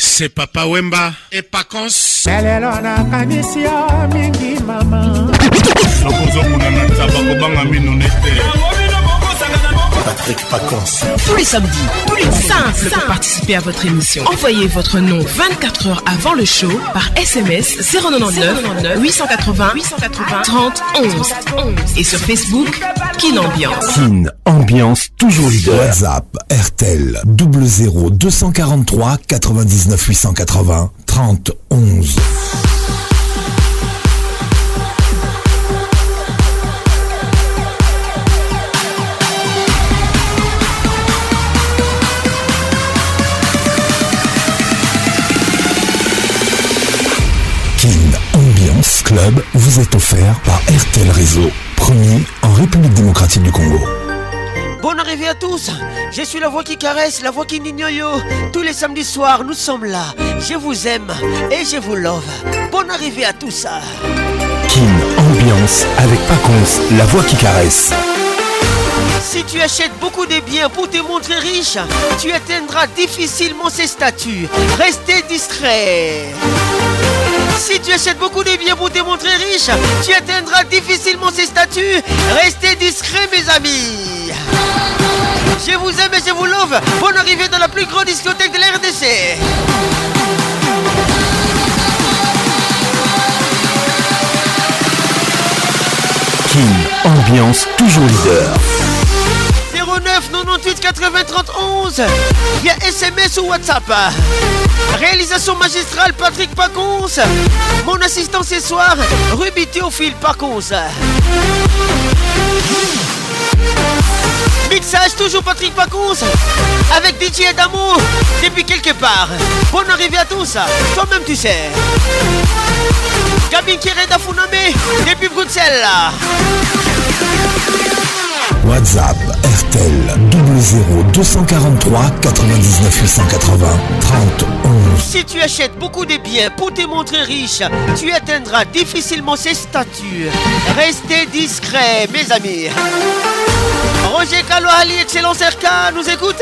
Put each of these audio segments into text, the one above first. se papa wemba epacons lelo nakanisi yo mingi mama nakozokuna na taba kobanga mino nete Patrick Pacons. Tous les samedis, plus simple pour participer à votre émission. Envoyez votre nom 24 heures avant le show par SMS 099 880 880 30 11 et sur Facebook Kin Ambiance. Kin Ambiance toujours leader. WhatsApp RTL 243 99 880 30 11. vous est offert par RTL Réseau, premier en République démocratique du Congo. Bonne arrivée à tous, je suis la voix qui caresse, la voix qui n'ignore. Tous les samedis soirs, nous sommes là. Je vous aime et je vous love. Bonne arrivée à tous. Kim, ambiance avec Pacons, la voix qui caresse. Si tu achètes beaucoup de biens pour te montrer riche, tu atteindras difficilement ces statuts. Restez distrait si tu achètes beaucoup de biens pour te montrer riche, tu atteindras difficilement ces statuts. Restez discret, mes amis. Je vous aime et je vous love. Bonne arrivée dans la plus grande discothèque de la RDC. King, ambiance toujours leader. 09 98 via SMS ou WhatsApp. Réalisation magistrale Patrick Pacons. Mon assistant ce soir, Ruby Théophile Pacons. Mixage toujours Patrick Pacons avec DJ Adamo depuis quelque part. Bonne arrivée à tous, toi-même tu sais. Gabi Kireda Funame depuis Bruxelles. WhatsApp Minitel 00243 243 99 880 30 Si tu achètes beaucoup de biens pour te montrer riche, tu atteindras difficilement ces statuts. Restez discret, mes amis. Roger Ali, excellent Serka, nous écoute.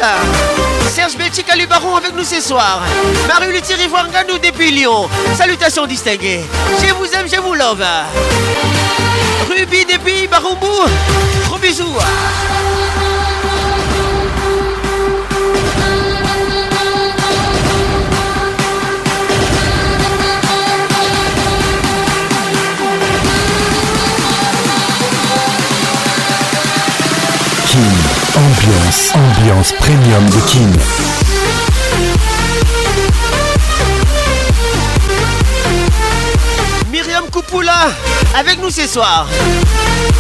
Serge Betty Baron avec nous ce soir. Marie Thierry nous depuis Lyon. Salutations distinguées. Je vous aime, je vous love. Ruby depuis Baroumbou. Gros bisous. Ambiance, ambiance premium de King. Myriam Kupula, avec nous ce soir.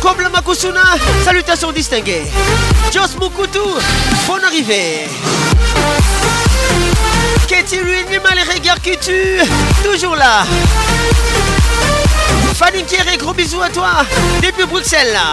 Kobla Makusuna, salutations distinguées. Jos Mukutu, bonne arrivée. Katie mal les regards qui tuent, toujours là. Fanny Pierre, gros bisous à toi, depuis Bruxelles là.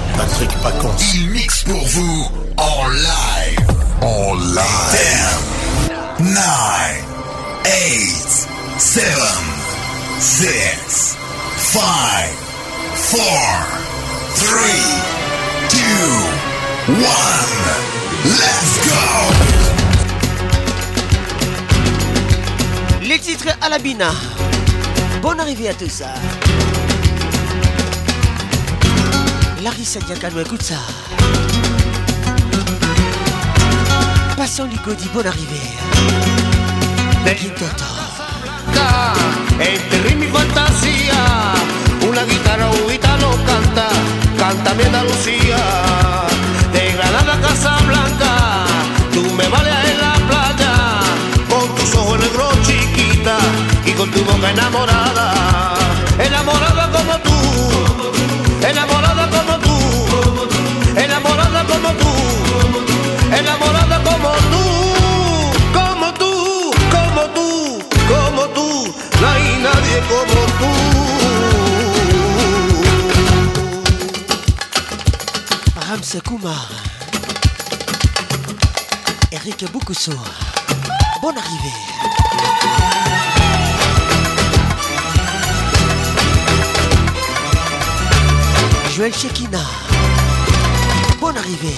Patrick Il mixe pour vous en live. En live. 10, 9, 8, 7, 6, 5, 4, 3, 2, 1. Let's go! Les titres à la Bina. Bonne arrivée à tous. Hein. Larissa Diacano, écoute ça. Passant y bonne arrivée. Entre mi y fantasía, una guitarra, un lo canta, canta mi Andalucía. De Granada la Casa Blanca, tú me vales en la playa, con tus ojos negros chiquita y con tu boca enamorada. Sakuma Koumar, Eric Boukousso, bonne arrivée. Joël Chekina Bonne arrivée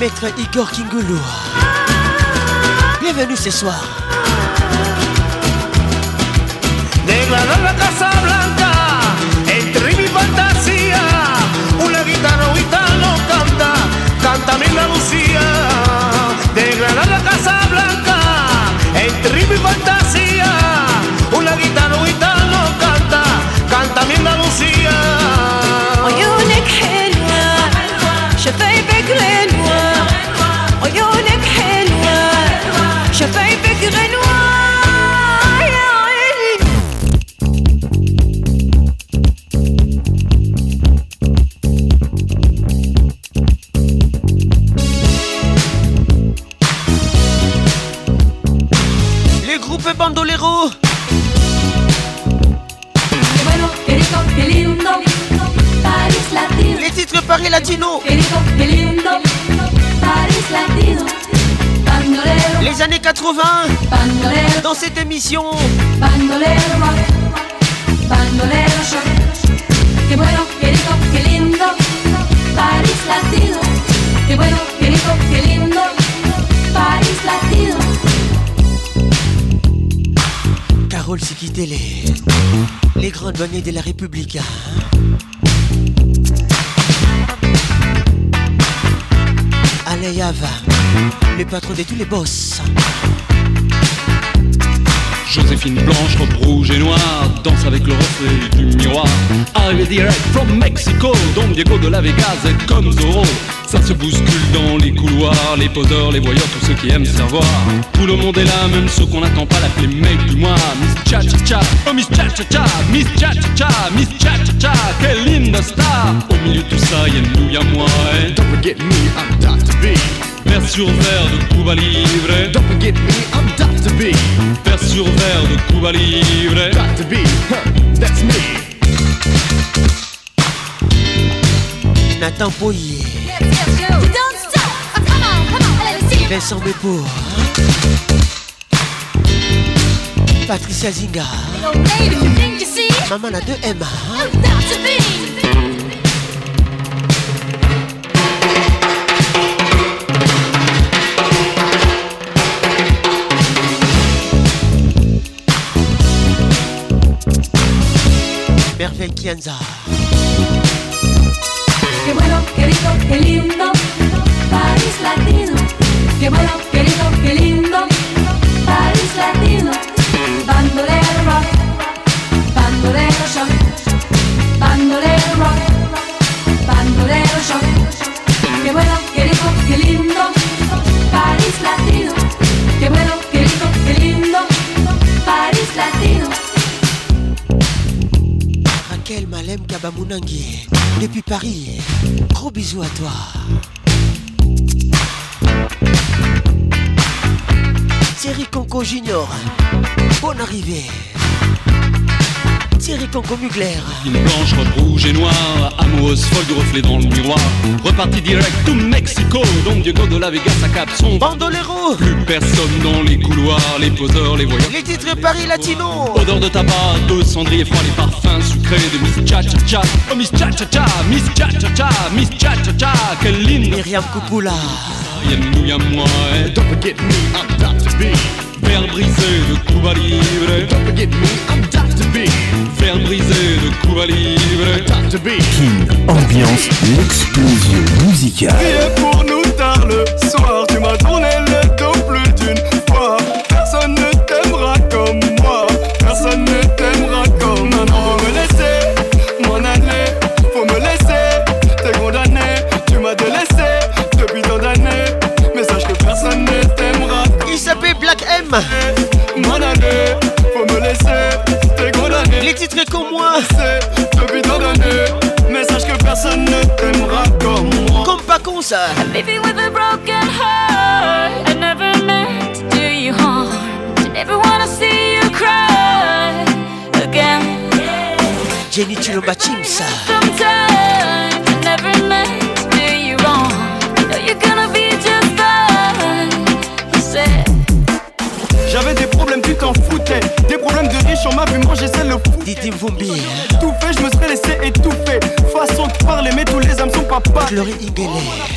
maître Igor Kingoulou. Bienvenue ce soir. Declaró la Casa Blanca entre mi fantasía. la guitarra no canta, canta mi Lucía. Degradar la Casa Blanca entre mi fantasía. Una guitarra dans cette émission. Bandolero, Bandolero, que bueno, que rico, que lindo, Paris latido. Que bueno, que rico, que lindo, Paris latido. Carole s'est quitté les, les grandes bonnets de la République. Hein. Allez, y pas trop des tous les boss. Joséphine blanche, robe rouge et noire, danse avec le reflet du miroir. Arrivé direct from Mexico, Don Diego de la Vegas comme Zorro. Ça se bouscule dans les couloirs, les poseurs, les voyeurs, tous ceux qui aiment savoir. Tout le monde est là, même ceux qu'on n'attend pas, l'appeler mec du mois. Miss Cha Cha Cha, oh Miss Cha Cha Cha, Miss Cha Cha Cha, Miss Cha Cha Cha, quelle linda star. Au milieu de tout ça, y'a nous, y'a moi, eh. Don't forget me, I'm Dr. B sur verre de Cuba Libre. Don't forget me, I'm Dr. B. Vers sur verre de Cuba Libre. Dr. B, huh, that's me. Nathan Poyer. You don't stop. come on, come on, allez, let's see. Vincent Bepour. Patricia Zinga. Maman la 2 Emma. I'm Dr. B. Qué bueno, querido, qué lindo, París Latino. Qué bueno, querido, qué lindo, París Latino. Bandolero rock, bandolero shock, bandolero rock, bandolero shock. Qué bueno, querido, qué lindo. Bamunangi depuis Paris. Gros bisous à toi. Thierry Conco Junior, bonne arrivée. Eric Une blanche, robe rouge et noire, amoureuse folle du reflet dans le miroir. Reparti direct tout Mexico, Don Diego de la Vega, à cap son bandolero. Plus personne dans les couloirs, les poseurs, les voyageurs. Les titres Paris Latino. Odeur de tabac, de cendrier froid, les parfums sucrés de Miss Cha Cha Cha. Oh Miss Cha Cha Cha, Miss Cha Cha Cha, Miss Cha Cha Cha, quelle ligne. Myriam moi hein. Don't forget me, I'm Dr. B. Verre brisé de Cuba Libre. Don't forget me, I'm Dr to be. Fer brisé de Cuba libre. Time to be. ambiance l'explosion musicale. Et pour nous tard le soir, tu m'as tourné le dos plus d'une fois. Personne ne t'aimera comme moi. Personne ne t'aimera comme un faut me laisser mon année Faut me laisser. T'es condamné. Tu m'as délaissé depuis tant d'années. Mais sache que personne ne t'aimera. Il s'appelle Black M. les titres comme moi. C'est Depuis tant d'années, message que personne ne t'aimera comme moi. Comme pas con ça. I'm living with a broken heart. I never meant to do you harm. I never wanna see you cry again. Jenny Chilomba Chimsa. Sometimes. J'en on m'a vu ranger, c'est le fou. vous Tout fait, je me serais laissé étouffer. Façon de parler, mais tous les hommes sont pas pareils.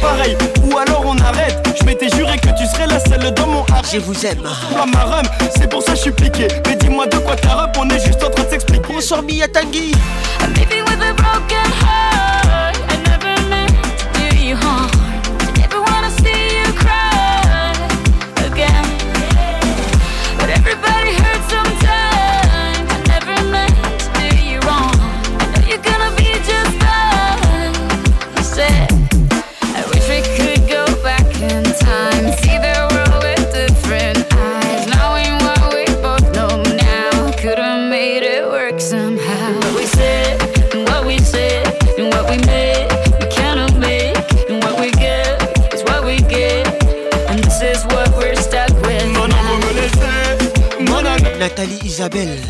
Pareil, ou alors on arrête. Je m'étais juré que tu serais la seule dans mon art. Je vous aime. Pas ma rhum, c'est pour ça je suis piqué. Mais dis-moi de quoi t'as on est juste en train de s'expliquer. Bonsoir, Mia I'm living with a broken heart. I never meant to you Isabelle.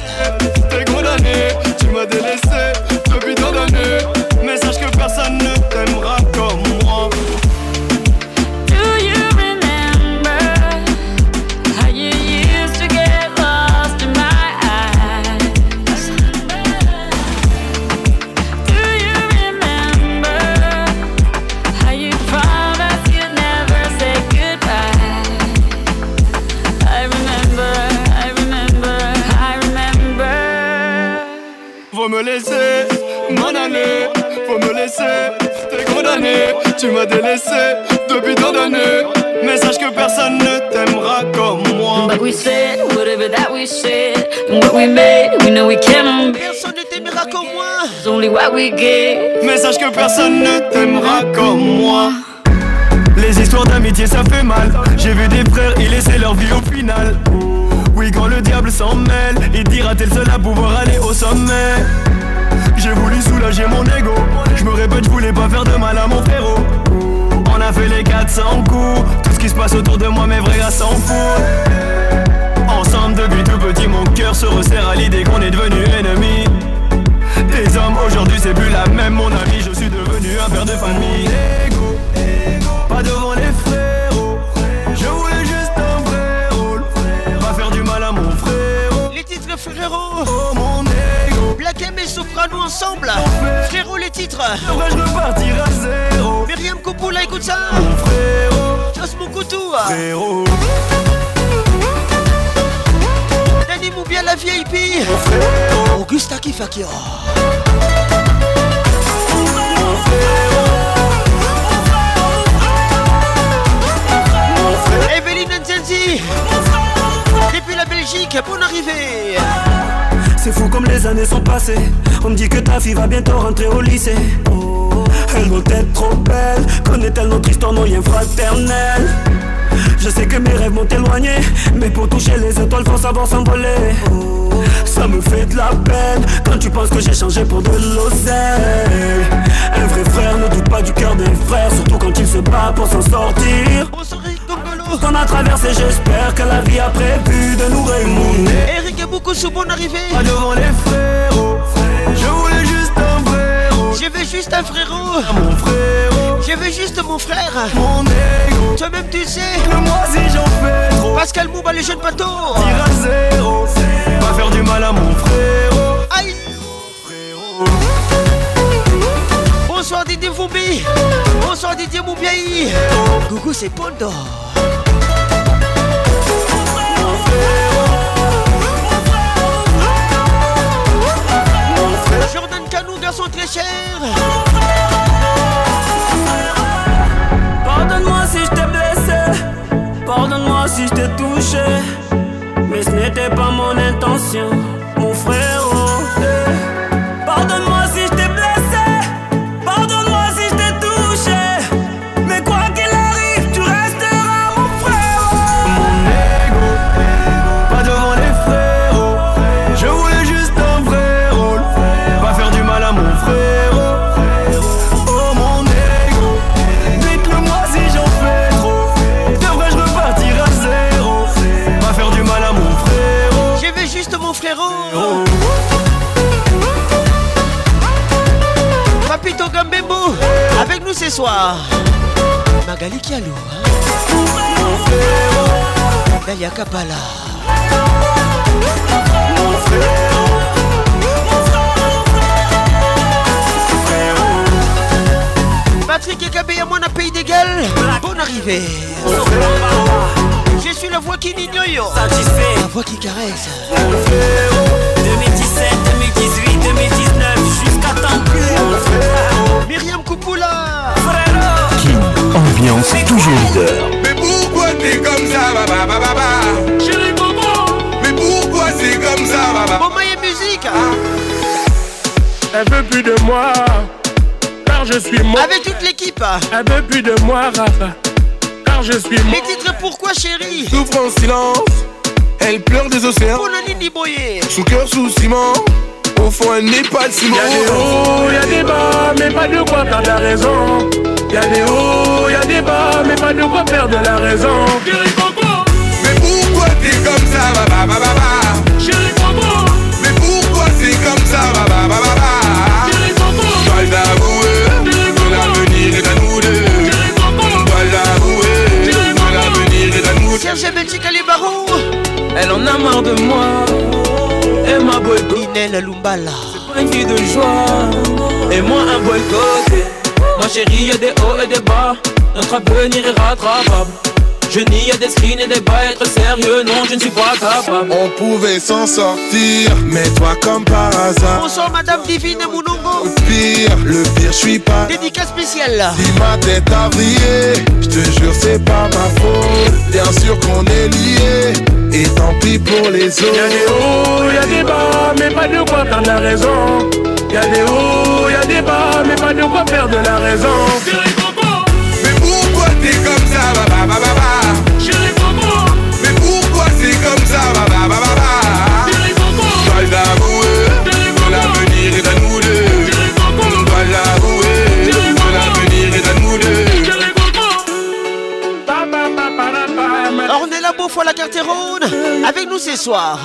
Personne ne t'aimera comme moi. Mais sache que personne ne t'aimera comme moi. Les histoires d'amitié ça fait mal. J'ai vu des frères y laisser leur vie au final. Oui, quand le diable s'en mêle, il dira tel seul à pouvoir aller au sommet. J'ai voulu soulager mon ego. Je me répète, je voulais pas faire de mal à mon frérot. On a fait les 400 coups. Tout ce qui se passe autour de moi, mes vrais gars s'en foutent depuis tout petit Mon cœur se resserre à l'idée qu'on est devenu ennemis Des hommes aujourd'hui c'est plus la même mon ami Je suis devenu un père de famille Ego, pas devant les frérots Je voulais juste un vrai rôle Pas faire du mal à mon frérot Les titres frérot Oh mon ego Black M et nous ensemble Frérot les titres Devrais je repartir à zéro Myriam Coupoula écoute ça Mon frérot Chasse mon couteau Frérot bien la vieille pire Augusta Kifakio. Oh. Evelyne Nzenzi, depuis la Belgique, bon arrivée. C'est fou comme les années sont passées. On me dit que ta fille va bientôt rentrer au lycée. Oh, elle doit être trop belle. Connaît-elle notre histoire, nos fraternels? Je sais que mes rêves vont t'éloigner mais pour toucher les étoiles, faut savoir s'envoler. Ça me fait de la peine quand tu penses que j'ai changé pour de l'océan Un vrai frère ne doute pas du cœur des frères, surtout quand il se bat pour s'en sortir. On a traversé, j'espère que la vie a prévu de nous réunir. Eric et beaucoup sous bon arrivée. Pas devant les frérots, je voulais juste un frérot. Je veux juste un frérot. mon frérot. Je veux juste mon frère. Mon Tu Toi-même, tu sais. Que moi, si j'en fais trop. Pascal Mouba, les jeunes bateaux. Tire à zéro. Va faire du mal à mon frérot. Aïe. Bonsoir Didier Foubi Bonsoir Didier Moubiaï. Coucou, c'est Pondo. Jordan Canou, garçon très cher. Pardonne-moi si je t'ai blessé, pardonne-moi si je t'ai touché, mais ce n'était pas mon intention. Bonsoir, Magali Kialou, Dalia hein. Kapala. Patrick et Patrick à moi, pays des gueules. Bonne arrivée. Je suis la voix qui n'ignore. La voix qui caresse. 2017, 2018, 2019, jusqu'à temps plus. Myriam Koupoula. Ambiance toujours leader. Mais pourquoi t'es comme ça, baba, baba, baba Chérie Bobo Mais pourquoi c'est comme ça, baba Maman et musique hein? Elle veut plus de moi, car je suis mort. Avec toute l'équipe hein? Elle veut plus de moi, Rafa, car je suis mort. Les titres pourquoi, chérie Souffre en silence, elle pleure des océans. le Pour ni Boyer. Sous cœur, sous ciment au fond elle n'est pas si ciment Y'a des hauts, y'a des bas, mais pas de quoi perdre la raison. Y'a des hauts, y'a des bas, mais pas de quoi perdre la raison. Chérie mais pourquoi t'es comme ça, baba, baba, Chérie mais pourquoi c'est comme ça, baba, baba, je dois l'avouer, ton l'avenir est à nous deux. je dois l'avouer, est à nous deux. Serge elle en a marre de moi. Lumbala C'est pas une de joie Et moi un boycott Ma chérie y'a des hauts et des bas Notre avenir est rattrapable je n'y ai des screens et des bas, être sérieux, non, je ne suis pas capable. On pouvait s'en sortir, mais toi comme par hasard. Bonsoir, madame Divine et Mounongo. Le pire, le pire, je suis pas. Dédicace spéciale. Dis ma tête a brillé, je te jure, c'est pas ma faute. Bien sûr qu'on est liés, et tant pis pour les autres. Y'a des hauts, y'a des bas, mais pas de quoi perdre la raison. Y'a des hauts, y'a des bas, mais pas de quoi perdre la raison. fois la Carterone avec nous ce soir.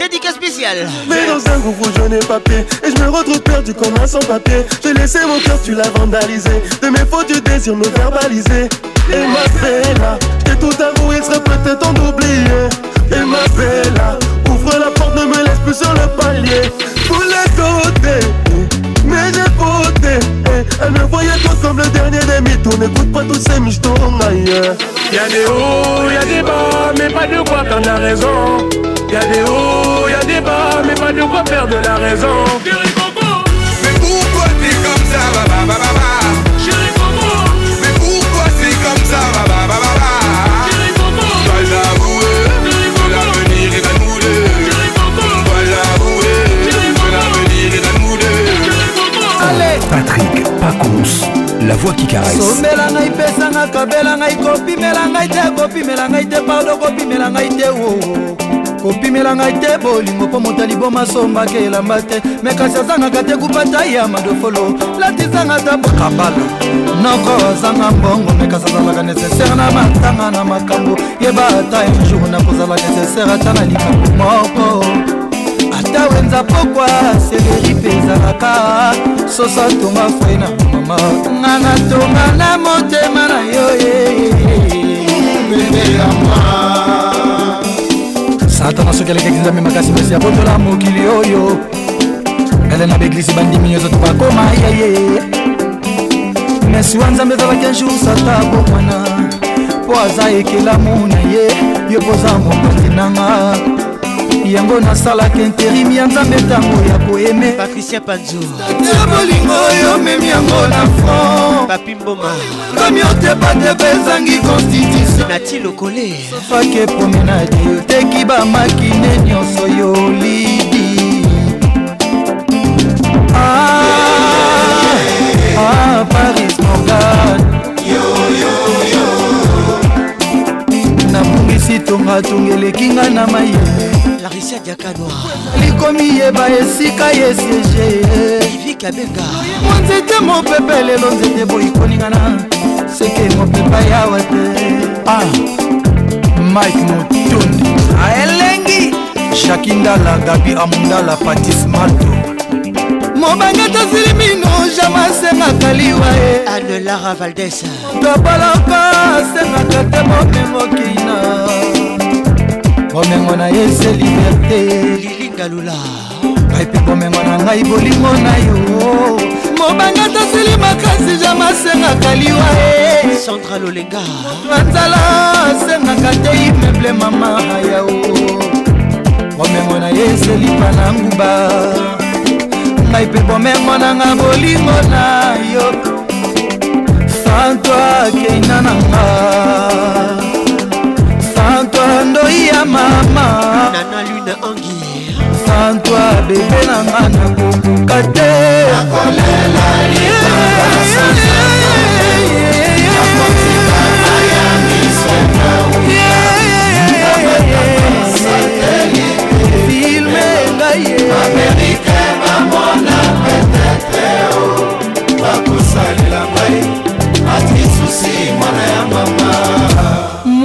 Dédicace spéciale. Mais dans un groupe où je n'ai pas pied et je me retrouve perdu comme un sans-papier. J'ai laissé mon cœur, tu l'as vandalisé. De mes fautes, tu désires me verbaliser. Et ma bella, j'ai tout avoué, il serait peut-être en d'oublier. Et ma bella, ouvre la porte, ne me laisse plus sur le palier. Pour les côtés, mais j'ai elle me voyait toi comme le dernier des mythos N'écoute pas tous ces michetons aïe Y'a des hauts, y'a des bas Mais pas de quoi perdre la raison Y'a des hauts, y'a des bas Mais pas de quoi perdre la raison Mais pourquoi t'es comme ça, pacons la voix qui caressesombela ngai pesanga kabela ngai kopimela ngai te kopimela ngai te pardo kopimela ngai te wo kopimela ngai te bolingo mpo motali boma sombaka elamba te me kasi azangaka te kupata ya madofolo latizanga ta kabalo noko azanga mbongo me kasi azalaka nesesere na matanga na makambo yeba ata un jour nakozala nesesere ata na likambo moko sida wenza pokwa seleri mpe ezalaka sosa tonga fwe na mama nga natonga na motema na yo satana soki alekaki nzambe makasi mpasi abotola mokili oyo ngale na beglisi bandimi nyonso tobakoma yeye mesi wa nzambe ezalaki anjour sata bomwana mpo aza ekelamu na ye yo mpoza mokonzi nanga yango nasalaka interimi ya nzambe ntango ya boyeme patricia panzota bolingo oyo omemi yango na front papi mboma komi otebadeba ezangi constitution nati lokole sofake promenade oteki bamakine nyonso yolidi ah, ah, paris morgan yo, yo. esi tonga tungeleki nga na mai larisia diakanoa likomi yeba esika ye siege ivikabenga monzete mopepe lelo nzete boyikoningana seke mopepa yawa te ah, mike motundi aelengi shakindala gabi amundala patis mato mobanga tazili mino jama asengaka liwa ye anelara valdes tabalaka asengaka te bomengo kina bomengo na ye se liberté lilingalula epi bomengo na ngai bolingo na yo mobanga tasili makasi jama asengaka liwa e centra lolenga anzala asengaka te imeble mama yao bomengo na ye eselipa na nguba ngai mpe bomengo nanga bolingo na yo fantoi keina nanga maria mama nana lune angi santoi bebe nanga nakokoka te nakolela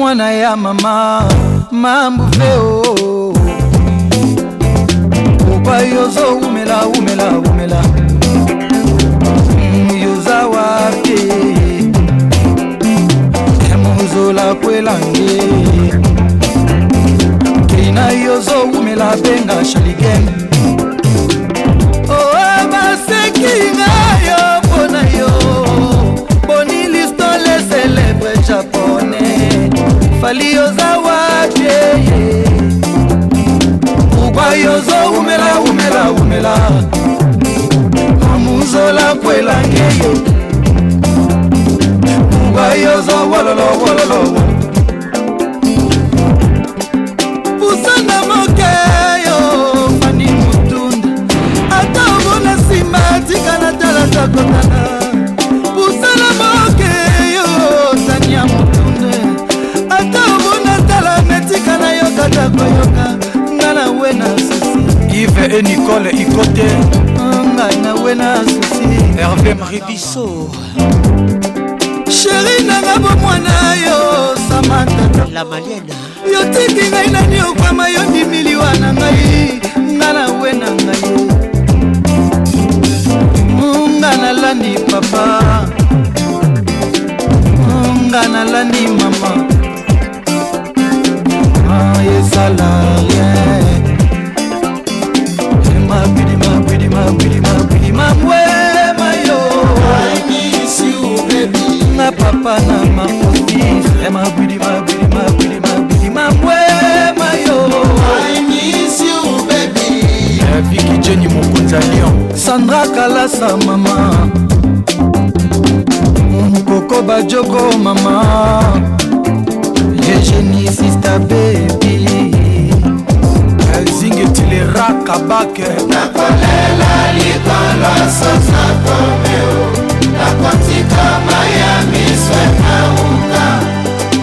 mwana ya mama mambufe o okwa yozo umela umela umela mm, yoza wapi emozola kwelange kina yozo umela benga shaligem o oh, basekingayo fali yoza wapi ugwa yozo umela umela umela amuzola kwelange yo ugwa yozo wololo wololo pusanga moke yo fani mutunda ata omona nsima tikana tala takotala herve e nicole ikote ngai nawe na susi herve maribiso sheri nanga bomwana yo samata la maliena yotiki ngai nani okwama yo ndimiliwa na ngai nga nawe na ngai nga nalandi papa nga nalandi mama ah, ezala rien mabwe mayo na papa na makoti mabwili mabwili mabwili mabwili mabwe mayo viki jeni mokonzi ya lion sandra kalasa mama mokoko bajoko mama yegeni sista bebe sera kabake nakolela likolo sosa tomeo nakotika maya miso nauka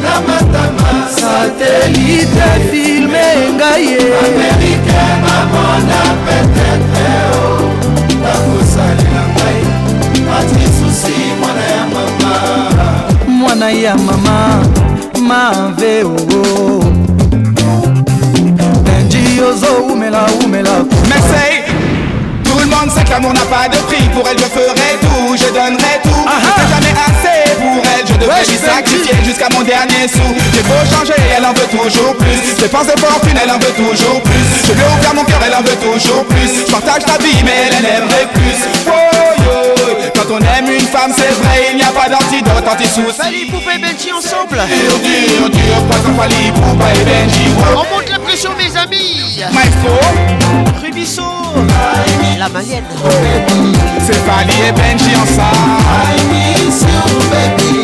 na matama satelite filme ngai ye amerike mamona petetre o nakosalela ngai matisusi mwana ya mama mwana ya mama maveo Merci Tout le monde sait que l'amour n'a pas de prix Pour elle je ferai tout, je donnerai tout C'est ah, ah. jamais assez pour elle Je devrais lui sacrifier jusqu'à mon dernier sou J'ai beau changer, elle en veut toujours plus J'ai des fortune, elle en veut toujours plus Je veux ouvrir mon cœur, elle en veut toujours plus Je partage ta vie mais elle aimerait plus quand on aime une femme, c'est vrai, il n'y a pas d'antidote, anti-souci. Fali, et Benji ensemble. Dur, dur, dur, pas comme Fali, Poupa et Benji. On monte la pression, mes amis. Maestro. Rubisso. La malienne. C'est Fali et Benji ensemble. I miss you, baby.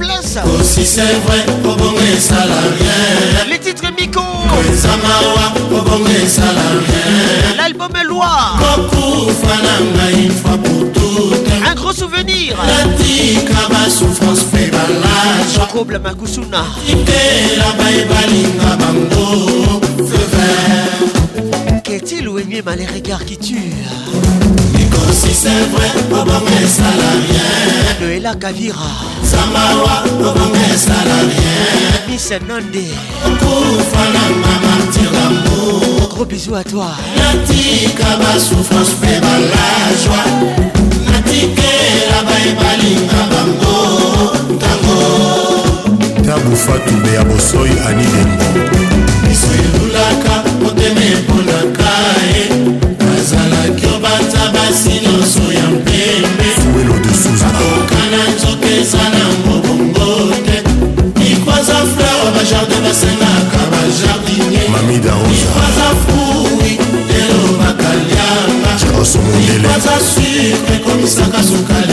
place. Aussi oh, c'est vrai, Kobongé salamien. Les titres Miko. Kwezamawa, Kobongé salamien. L'album Loi. Kokou Fananga, une fois pour toutes. Un gros souvenir. La tika, ma souffrance fait balage. Trouble Makusuna. Quitter la baïbalinga bango. Feu vert. Qu'est-il ou aimé mal les regards qui tuent? souci c'est vrai obongo esala rien noela kadira samawa obongo esala rien misanonde okufa na mamartiramour gros bisou à toi natika basouffrance mpe balajwa natikela bayebalinga bango ntango tabufatume ya bosoi anidengo miso elulaka motema eponaka ye eh. bazalaki obata basi kasi ekomisaka sukali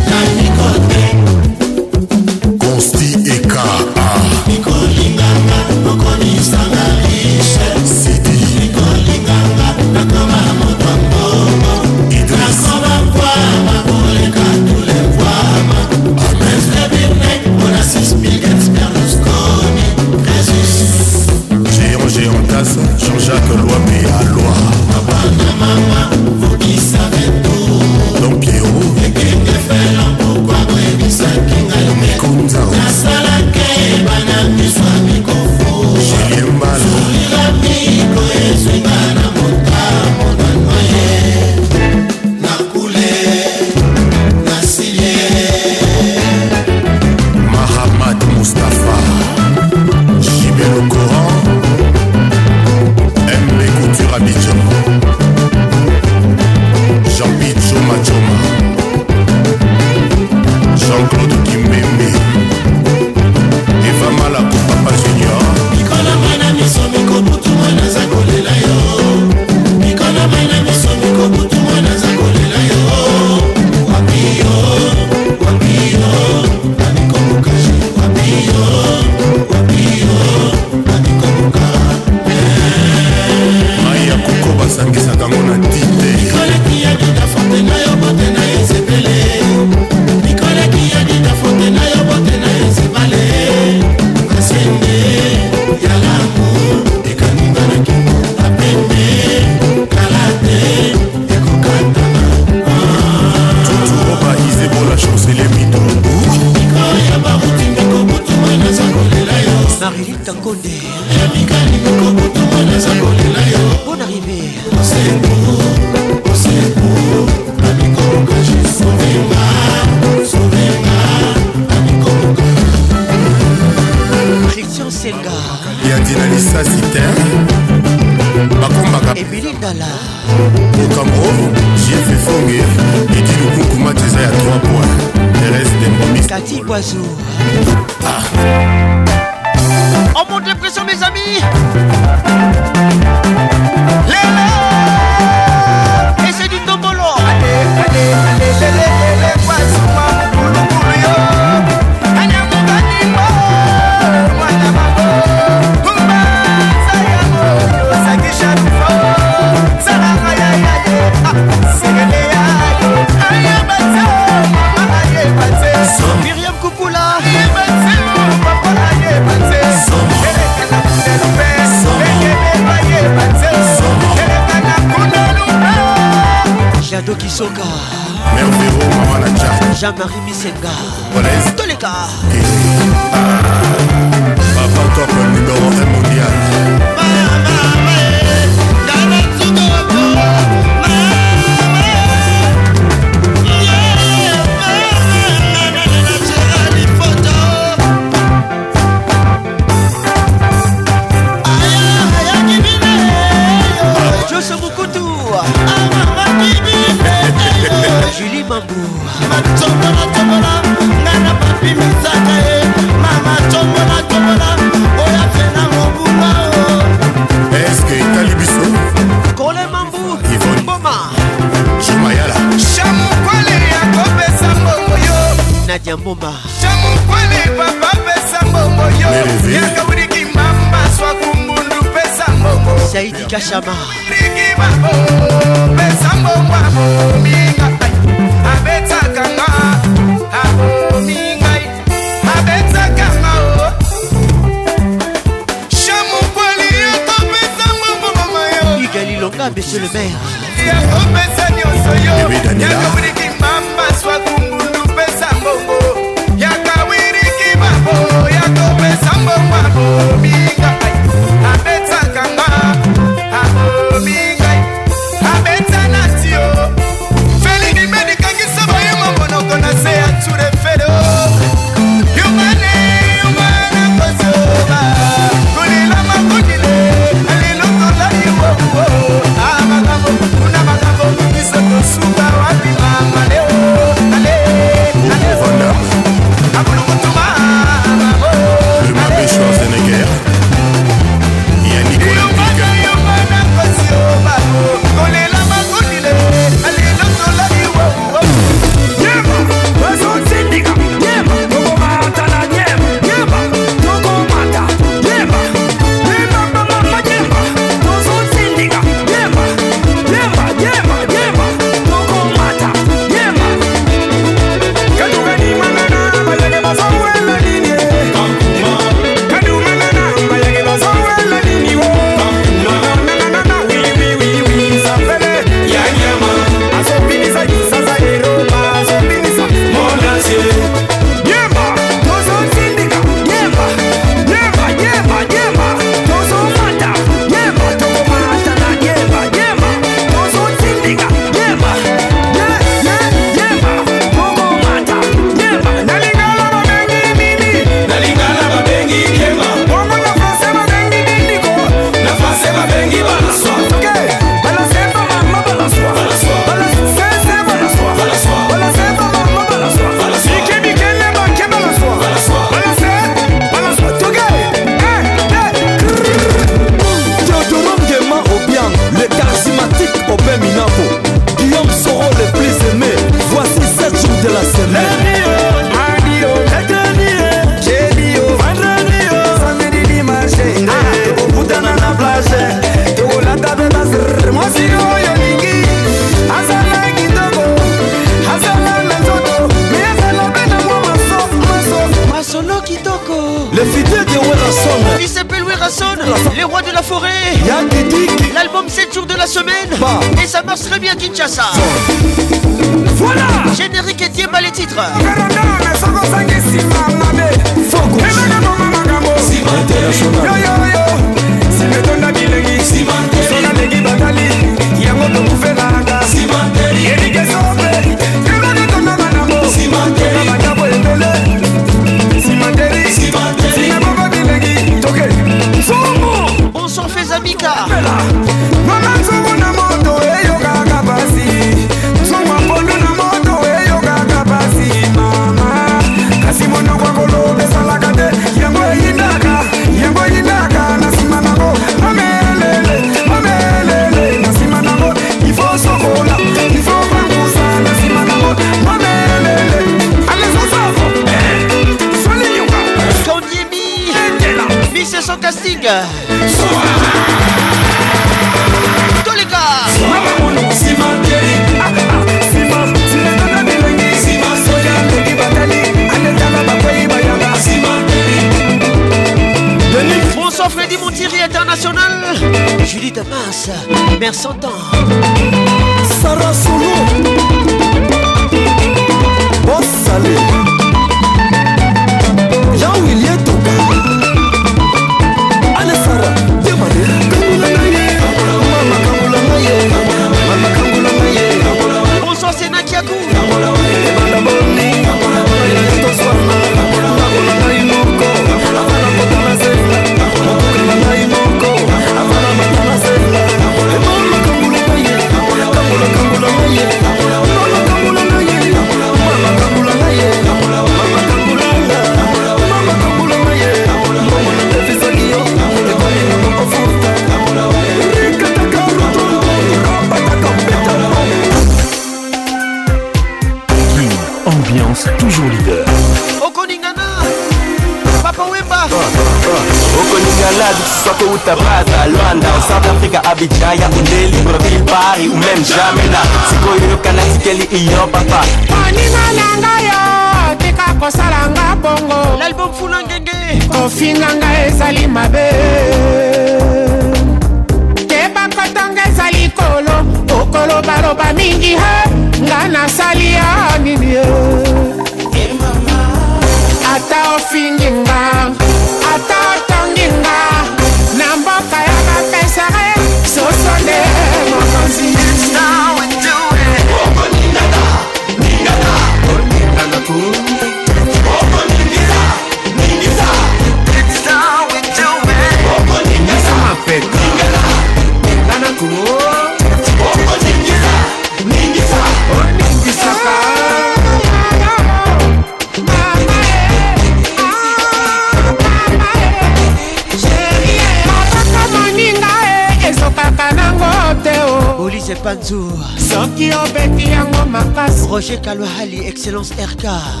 Excellence RK.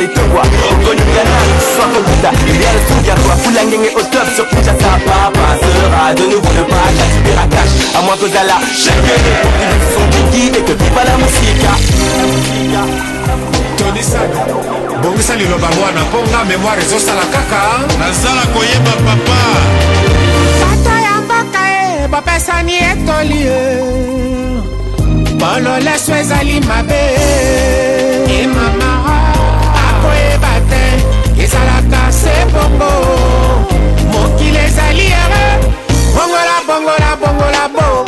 litungwa ugonjwa nani soit Buddha Il y a le son toi Fous la gang au top sur Kinshasa Papa sera de nouveau le bac La super à cash À moins que Zala Chacun son Biggie et que viva la musique tonisaka bongisa liloba wana mponga memoire ezosala kaka nazala koyeba papa bato ya mboka e bapesani etoli e bololo so ezali mabe e mama ezalaka se bongo mokili ezali ere bongola bongola bongola bo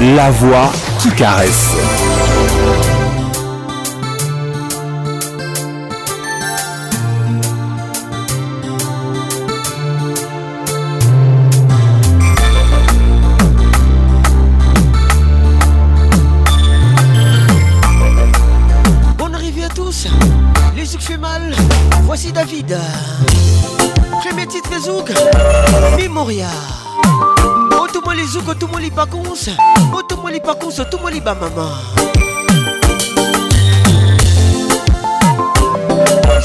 La voix qui caresse. Bonne arrivée à tous. Les Zouk fait mal. Voici David. Premier titre les Zouk. Memoria. Otumoli Zouk, les Pacons. tomoli pakuso tomoli bamama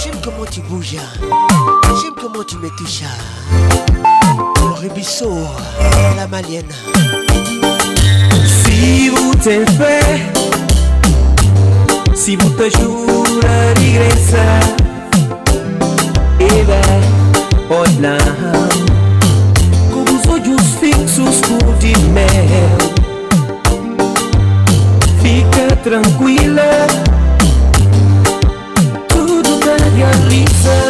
j'aime comment tu bouges j'aime comment tu me touches rubisso la malienne si vous te fait si vous te jouez la regresa et va hoy la como soy un fixos tu dime tranquila, tudo te realiza.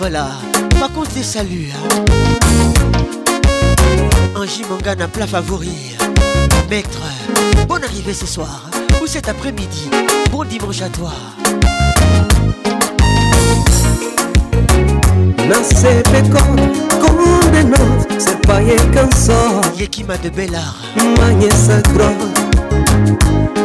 voilà Par contre les saluts hein. Angie Mangane un plat favori Maître, bonne arrivée ce soir hein. Ou cet après-midi Bon dimanche à toi nasepeko komuneno sepayeka qui yekima de belar manyesagro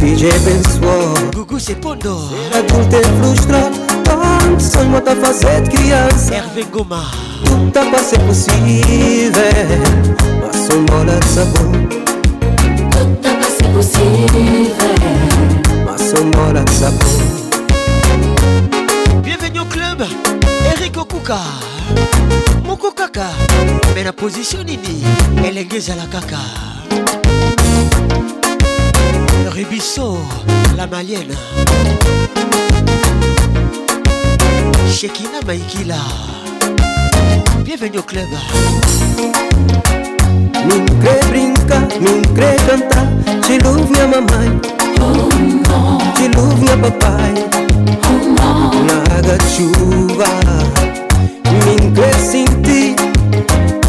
Fingevo e ben il suono Gugu Sepondo Racconta e frustra Sono in ta facet criança Hervé Goma Tout passé è possibile Ma sono sa peau Tout Tutta passé è possible Ma sono mola sa Bienvenue au club Eric Okuka Moko Kaka Mais la position nini Elle est à la caca Rubisso, la malienne. Shekina Maikila. Bienvenue au club. Nunca brinca, nunca canta. She love minha mamãe. Oh, no. She love minha papai. Oh, no. Naga chuva. Nunca senti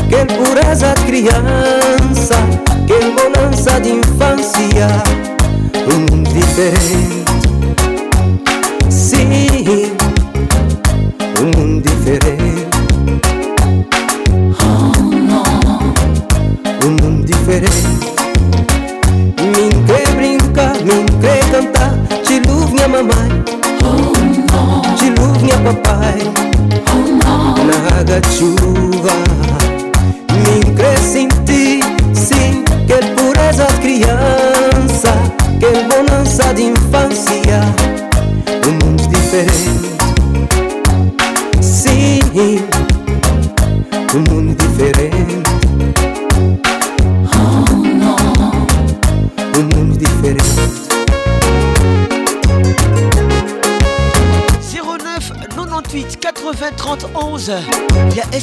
que pureza criança, que bonanza de infancia. um mundo diferente. Sim, um mundo diferente. Oh, não. Um mundo diferente.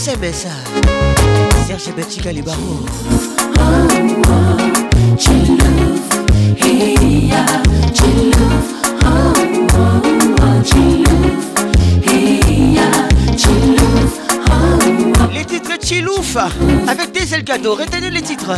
SMS Serge Calibaro Les titres Chilouf avec des Elgado, retenez les titres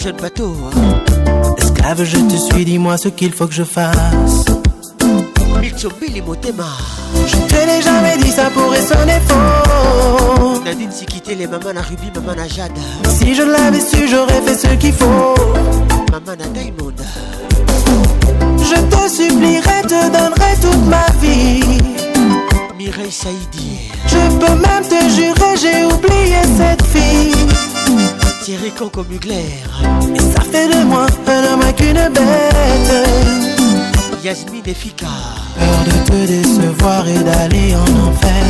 ne sais bateau. Hein. Esclave, je te suis, dis-moi ce qu'il faut que je fasse. Billy Motema. Je te l'ai jamais dit, ça pourrait sonner faux. Nadine si quitté les mamans à Ruby, maman à Jade. Si je l'avais su, j'aurais fait ce qu'il faut. Maman à Diamond. Je te supplierai, te donnerai toute ma vie. Mireille Saïdi. Je peux même te jurer, j'ai oublié ça et comme Mugler. ça fait de moi un homme qu'une bête. Yasmine Fika. Peur de te décevoir et d'aller en enfer.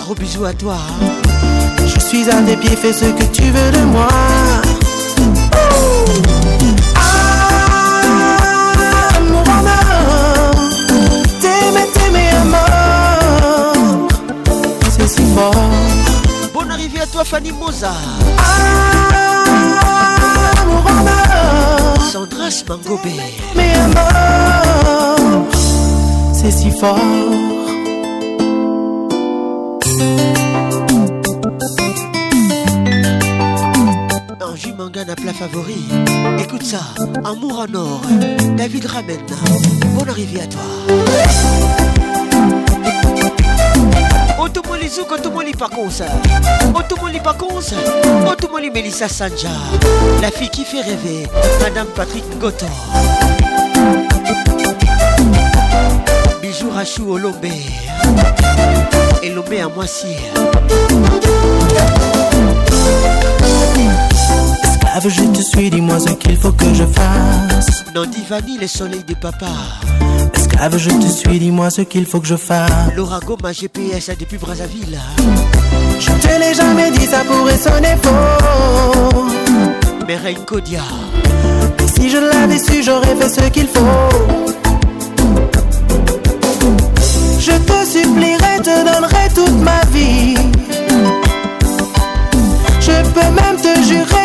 Gros bisous à toi. Hein. Je suis à tes pieds, fais ce que tu veux de moi. Fanny Moza ah, Sandra Mangobé Mais amour C'est si fort Angie na plat favori Écoute ça, Amour en or David ramène Bonne arrivée à toi suka tomoli paconce otomoli paconce otomoli melissa sanja la fille qui fait rêver madame patrick gotor bijou rachou olombe elombe ya mwasi Esclave, je te suis, dis-moi ce qu'il faut que je fasse. Dans Divani, le soleil de papa. Ave, je te suis, dis-moi ce qu'il faut que je fasse. Laura Goma, GPS depuis Brazzaville. Je te l'ai jamais dit, ça pourrait sonner faux. mais Kodia. si je l'avais su, j'aurais fait ce qu'il faut. Je te supplierai, te donnerai toute ma vie. Je peux même te jurer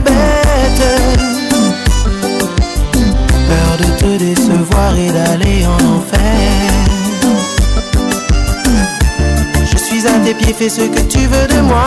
bête. Peur de te décevoir et d'aller en enfer. Je suis à tes pieds, fais ce que tu veux de moi.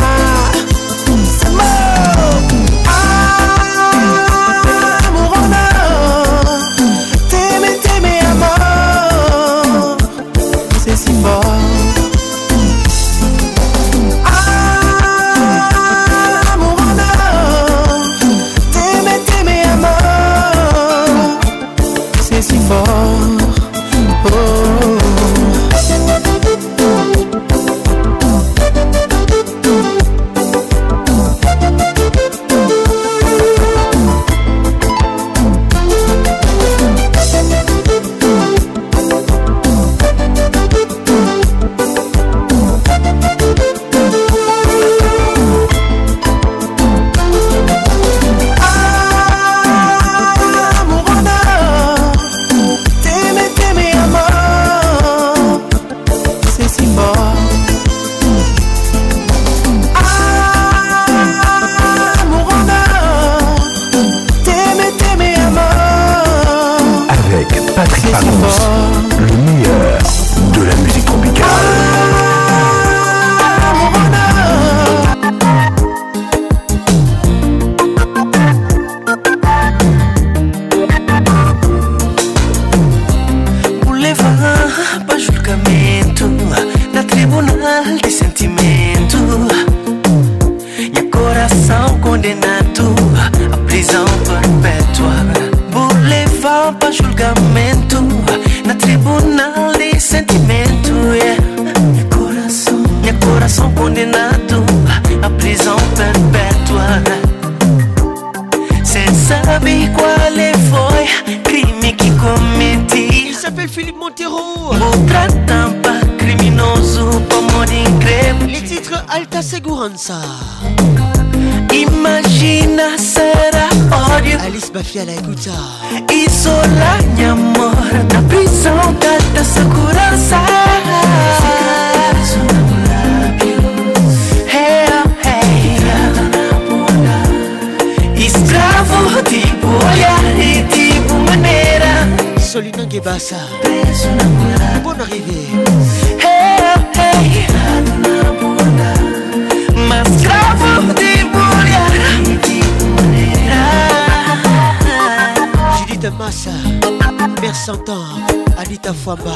ça Imagina será ódio Alice Bafiala, écoute ça Isolar minha amor Na prisão da, da segurança Escravo de olhar e de maneira que passa. 100 ans, Anita Fouamba.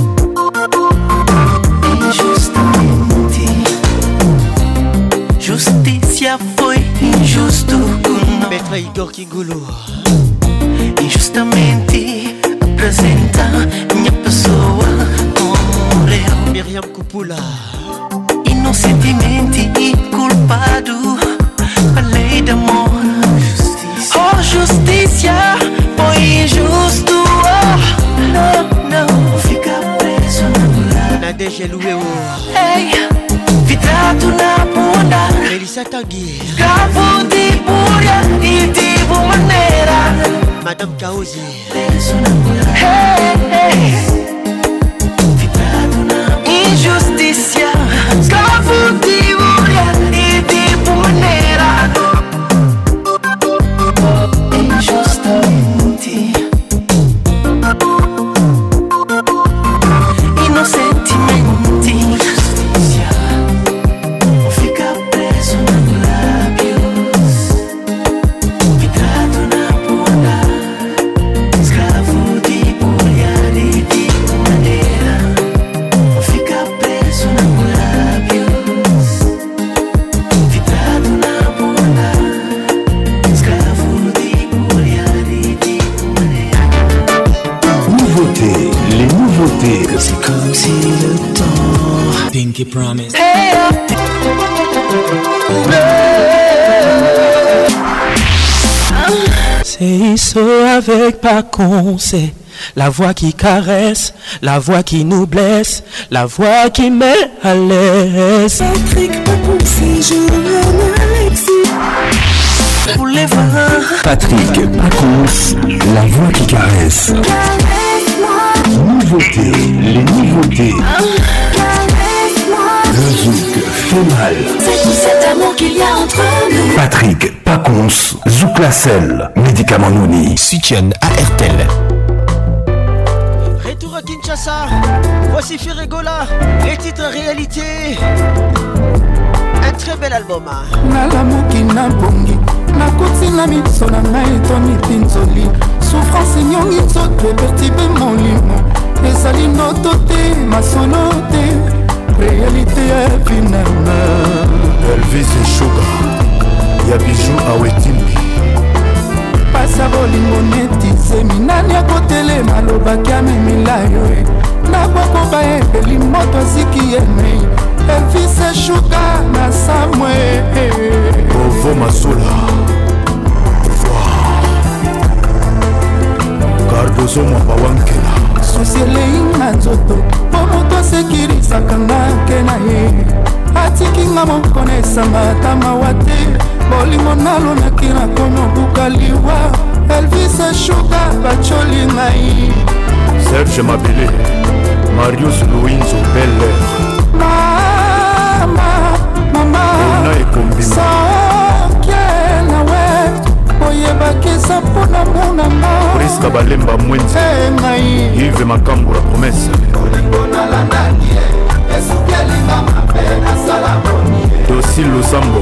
Injustamente, Justiça foi injusto Petra Igor Kigulu Injustamente apresenta minha pessoa Morreu Miriam Coppola Changi Kafundi Buria Itibu Manera Madame Kaozi Hey, hey la voix qui caresse, la voix qui nous blesse, la voix qui met à l'aise. Patrick Paconcy, Alexis. Patrick Paconce, la voix qui caresse. Nouveauté, les nouveautés. Le zouk fait mal. C'est tout cet amour qu'il y a entre nous. Patrick Paconce, Zouk selle. médicament Nouni. Soutien à RTL. Retour à Kinshasa, voici Ferregola, les titres réalité. Un très bel album. nalamuki nabongi nakoti na miso na ngai etoniti nzoli souffrance enyongi nzoto epertibe molimo ezali ndoto te masolo te réalité ya binanga elvis eshuga ya bijou awetimbi kopasa bolingo neti zemi nani akotelema alobaki amemila yo e eh. nakokoba ebeli moto asiki emei evise shuka na samwe ovo masula cardozo mwabawankela susi elei na nzoto mpo moto asekirisaka nga ke na ye atikinga moko na esanga ata mawa te bolingo nalonaki nakoma buka liwa elvis shuga bacoli ngai serge mabele marius louinzo beller mama mamaona ekombimsoke nawe oyebakisa mpona monanga priska balemba mwenzi ngai ive makambura promese bolingo nalandaki esuki elinga mabe nasala boni dosi lusambo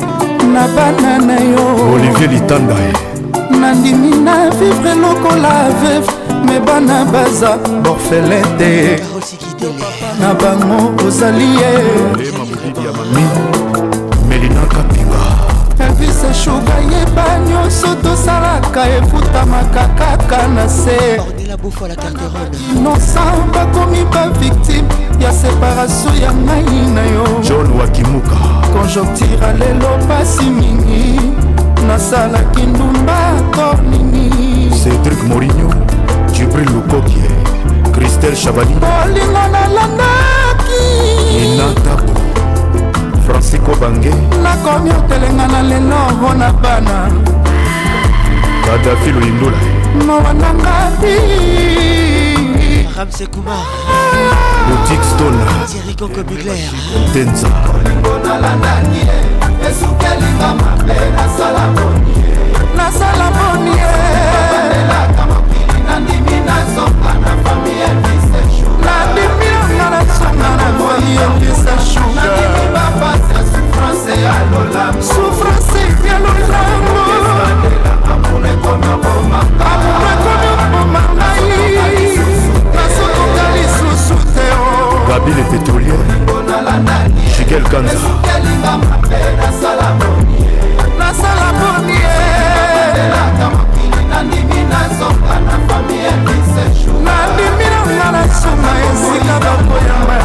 na bana na yo olivier litanda eh. nandimi na vivre lokola veve me bana baza borfelin te na bango ozali ye melinaka pinga elvise shuga yeba nyonso tosalaka efutamaka kaka na se beaufort la carterone innocent bakomi bavictime ya separatio ya ngai na yo john wakimuka konjoktira lelo pasi mingi nasalaki ndumba to nini cedrik morino jibril lukokie kristel chabani bolingo nalandaki inatabo francisco bange nakomi otelenga na lelo mpo na bana kadafi loindula mawa na ngapi ramsekumar odikstonaerikokobiglertenza olingo nalandani esuki alinga mabe nasala bonie nasala bonieelaka mokili nandimi nazonga na fami elvisechu nandimi yanga nazonga na moi elvisechuga souffrance ya lolamo souffrance ya lolamo ngai nazokoka lisusu te babil etetolier jigel kanza nasala ponanandimi nanga na suma esika bakoyamba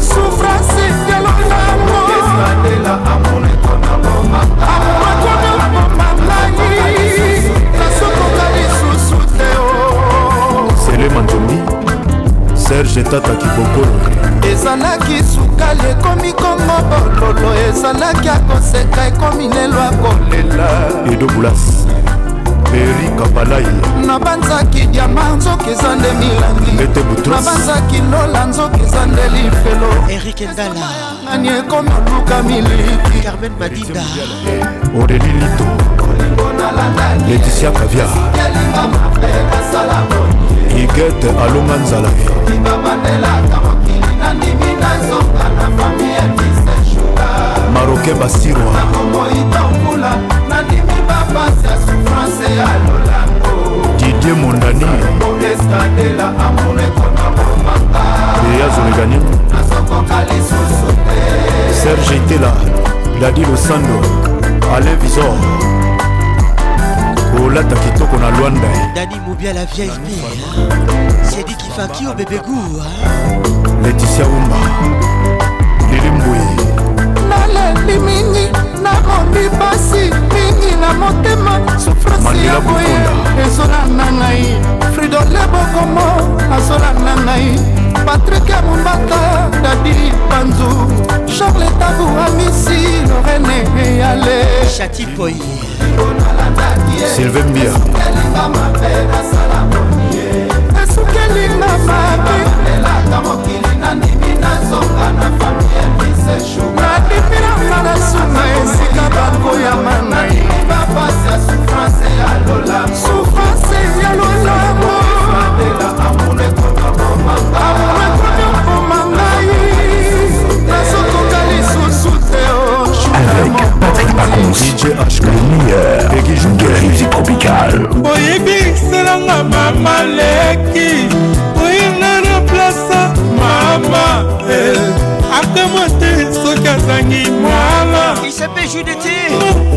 souffrance delongango motema nzombi serge tata kibokolo ezalaki sukali ekomi kongo bololo ezalaki akoseka ekomi lelo akolela edobulas beri kabalai nabanzaki diama nzoki eza nde milangi nabanzaki lola nzoki eza nde lifelo erik endalaani ekomi oluka miliki carmen madinda oreli lito leticia kavia bagete alonga nzala maroke basirwa didie mondani eyazolegani serge etela dadi losando ale visor olata kitoko na lwanda dani mobia la vieille mire siedi kifaki o bebegu leticia umba lilimbwe naleli mingi nakomi basi mingi na motema sufrasi ya boye ezolanda ngai fridole bokomo azolanda ngai patrik ya mombata dadi banzu charles tabu amisi lorene eyale chatipoi sylvain mbia asukelinga mabeelaka mokili nandimi nazonga na famiyemisesnadimi nanga na suna esika bakoyama na ye bapasi ya souffrance ya lolamo souffrance ya lolamo amour ekoboma ngai nazokoka lisusu te avec Patrick Pacons, DJ HK, le meilleur, et Guijou tropical oyebiselanga mama leki oyinga na plasa mama eh. akama te soki azangi mala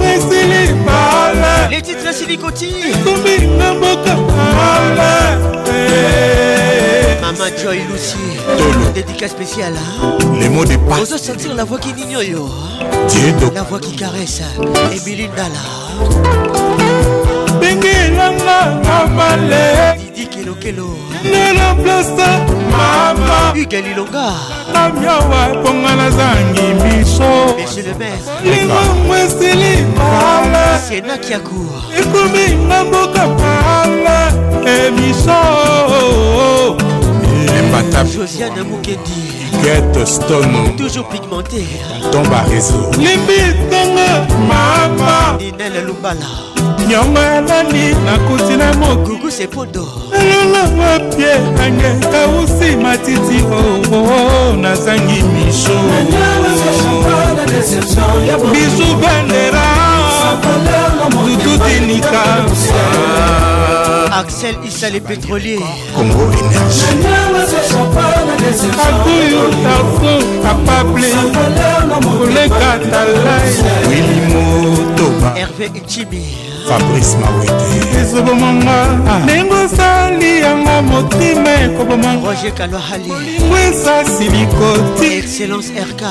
esili mala ekomi na mboka mala eh. Mama Joy Lucy Dédicace spéciale Les mots de passe Vous sentir la voix qui n'ignore La voix qui caresse Emily Dala okilanga mamale didikilokelo lelo plasta mama uge lilonga namiawa mponga nazangi miso lingango esili mala senakiaku ekominga mboka mala emiso josiane mokendi Get Stone Toujours pigmenté Tombe à réseau Limitanga Mama Ninel Lumbala nyongo elali nakuti na mokuku sepodo elolongo pie ange kausi matiti oo nazangi misho bisu bandera dutudinika Axel Issa les pétroliers Congo Énergie capable koleka talaimotoba herve ichibi fabrice mawete ezobomanga ah. ndenge osali yango motema ekobomanga kolingo esasi likoti excellence rk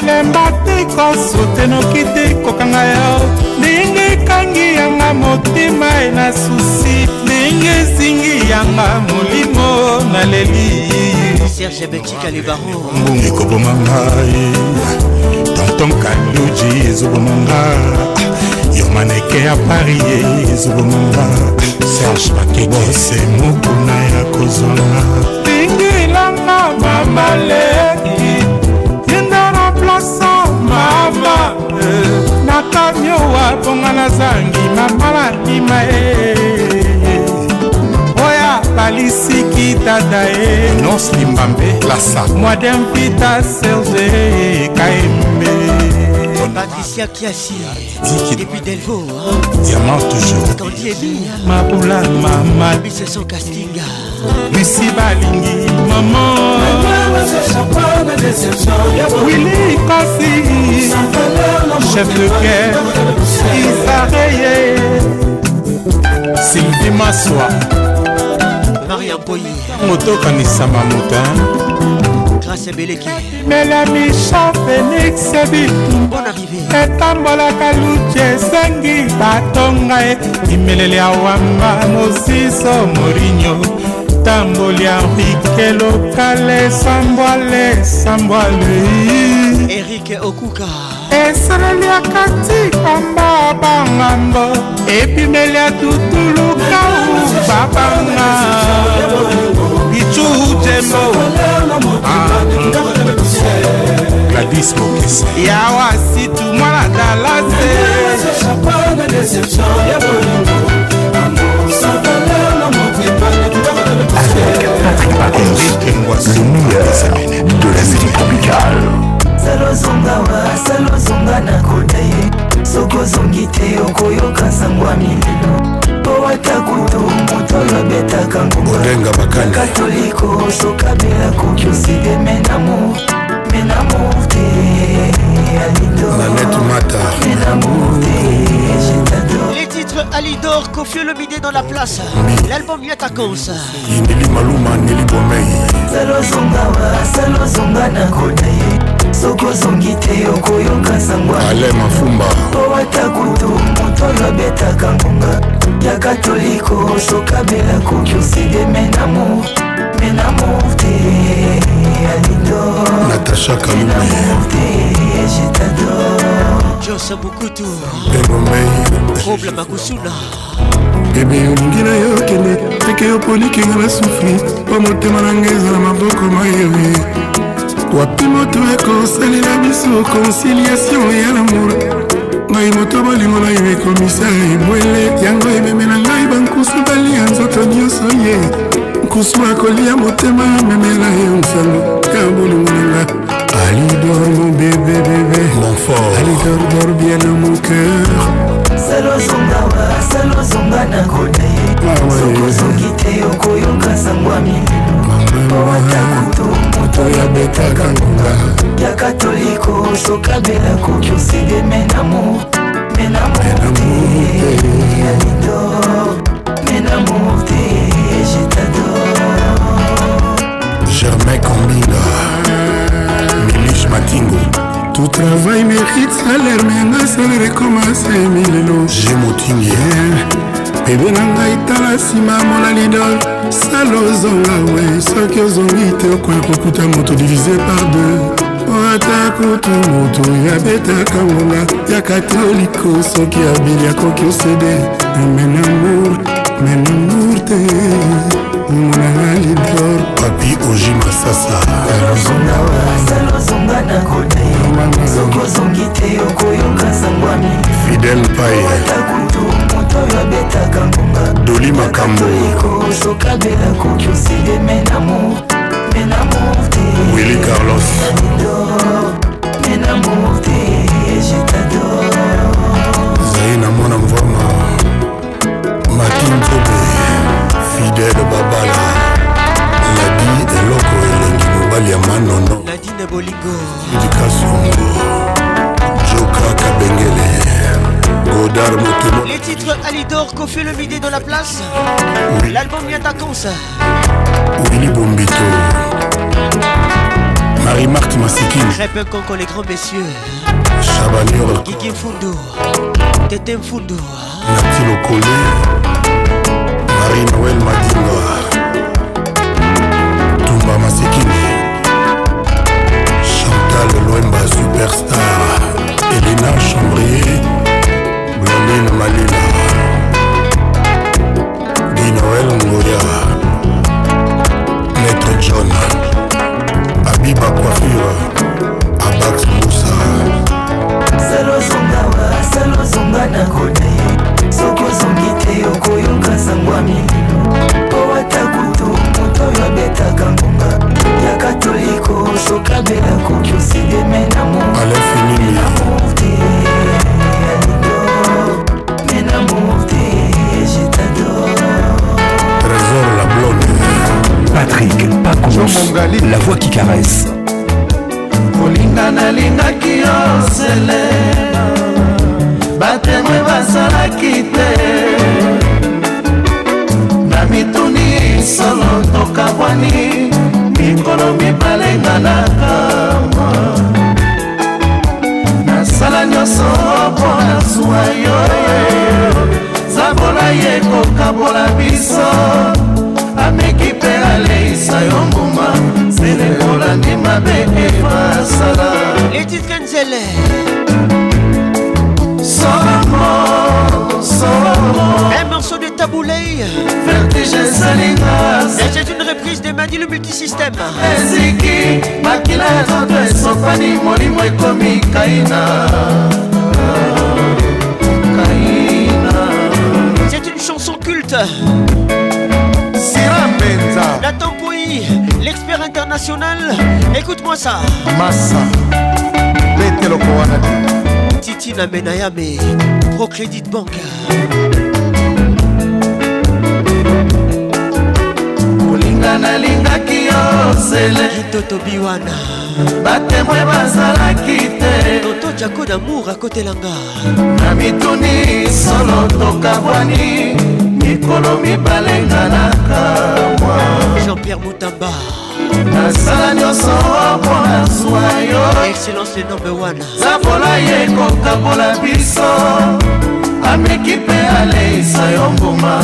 kolemba te kosutenoki te kokanga yo ndenge ekangi yanga motema ena susi olingi esingi yanga molimo naleli serge betika lebaronbongi koboma ngai tonton kaluji ezoboma nga yo maneke ya parie ezoboma nga serge bakebose mokuna ya kozwanga bingilanga mamaleki yenda na plasa mama na kamio waponga na zangi mama nakima e balisiki tata e nos limbambe lasa mwadem pita serge kaembe patricia kiasi depuis delvo diamant toujours kandiebi mabula mama biseso castinga lusi balingi mama wili kosi chef de guerre isareye sylvie masoa maria boyi moto okanisama moto grâce ebeleki melamisa félix ebitumbonaarrivé etambolaka luci esengi batonga e imeleli awamba mosiso morinyo tamboli arike lokale sambwale sambwale erike okuka esaleli akati kamba bangambo ebimeli atutuluka baba nga itu tembo ah. gladys mokese yawa situ mwana dalase Le meilleur de la musique tropicale. salozonga wa salozonga na koda ye soki ozongi te okoyoka sango ya mililo po ata kutu moto oyo abetaka ngongakatoliko sokabela kokiside menamo menamour te alidormenamour te les titres alidor Kofio le midé dans la place l'album yatacos Nili maluma nili bomei salozongawa salozonga na kona ye soki ozongi te okoyoka sangwaale mafumba po ata kutu moto oyo abetaka ngonga ya katoliko sokabela koki oside menamo menamo te alindo natasha kalume je t'adore josa bukutu roble makusuna ebe olingi na yo kende teke yo polikinga na sufi po motema na ngai ezala maboko mayoe wapi moto ekosalela biso conciliation ya lamour ngai moto bolingo na yo ekomisa ebwele yango ememela ngai bankusu balia nzoto nyonso ye nkusu akolia motema amemela yo nsango ya bolingo na nga alidor mon bébé bébé alidor dor bien na mon cœur salozongawa salozonga na kota ah ye sokozongi te okoyoka sango ya milelo po ata kutu moto yabetaka ngonga ya katoliko sokabela koki osede menamo menamortealido menamor te jetador germain combina milich matingo Tout travail mérite salaire, mais un salaire est comme un 5 000 J'ai mon tigné. bebe na ngai tala nsima molalidol sala ozonga we soki ozongi te okoya kokuta moto divise par deux ata kutu moto yabetaka ngonga yaka te oliko soki abeli akoki osede menamour menamour te monanga lidor papi oji masasa fidel paye bato babetaka ngonga doli makambo ekosokabela koki oside menamo menamo te willi carlos menamo te jetador zai na mwana mvoma matintobe fidele babala ladi eloko elengi mobali ya manono ladine bolingo edikasongo joka kabengele Les titres Alidor, Kofi le midi dans la place. L'album vient Willy Bombito. Marie-Marthe peu Crêpe con les grands messieurs. Chabanur. Guigui Fundo. Tete Fundo. Natilo Kole. Marie-Noël Madinga. Toumba Masekini Chantal Loemba, superstar. Elena Chambrier. aline malina dinoel ngoya maître john abiba coiffure abax musa salozonga na kote soki ozongi te okoyoka sango ya mililo po ata kutu moto oyo abetaka ngonga ya katoliko soki abela koki osideme na mo patrick pacons la voix qui caresse kolinga nalingaki yo selema batemwe basalaki te na mituni solo tokabwani mikolo mibale nga na kamwa nasala nyonso mpona zwa yo zabola ye kokabola biso Et c'est une reprise de Madi le multisystème eziki makila ya nzoto esopani moi ekomi kaina kaina c'est une chanson culte sira mpenza la tampoi l'expert international écoute-moi ça Massa, leteloko wana titi na menayame procredit banque nga nalingaki yo zele totobi wana batemwe bazalaki te totojako damour akotelanga na mituni solo tokabwani mikolo mibale nga nakamwa jean-pierre mutamba nasala nyonso mpona zwa yo excellence le nombe wana zabola ye kokabola biso ameki mpe aleisa yo mbuma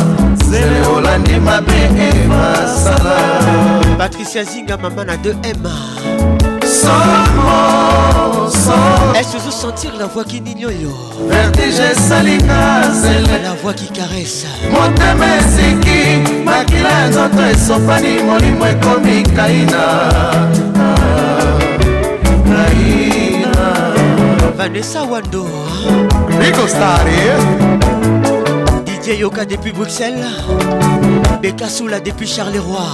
zele olandi mabe emasala patricia zinga mama na 2m est-ce que vous sentir la voix qui nignoyo vertige esalinga zele la voix qui caresse motema esiki makila ya nzoto esopani molimo ekomi kaina Vanessa Wando Rico Staré eh? DJ Yoka depuis Bruxelles Beka Soula depuis Charleroi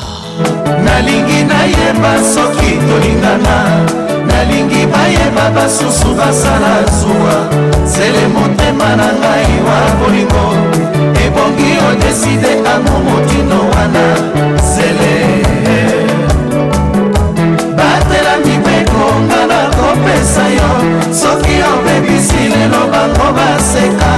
nalingi nayeba soki tolingana nalingi bayeba basusu basala zuwa zele motema na ngai wa bolingo ebongi odeside amo motino wana zele kopesa yo soki obebisi lelo bango baseka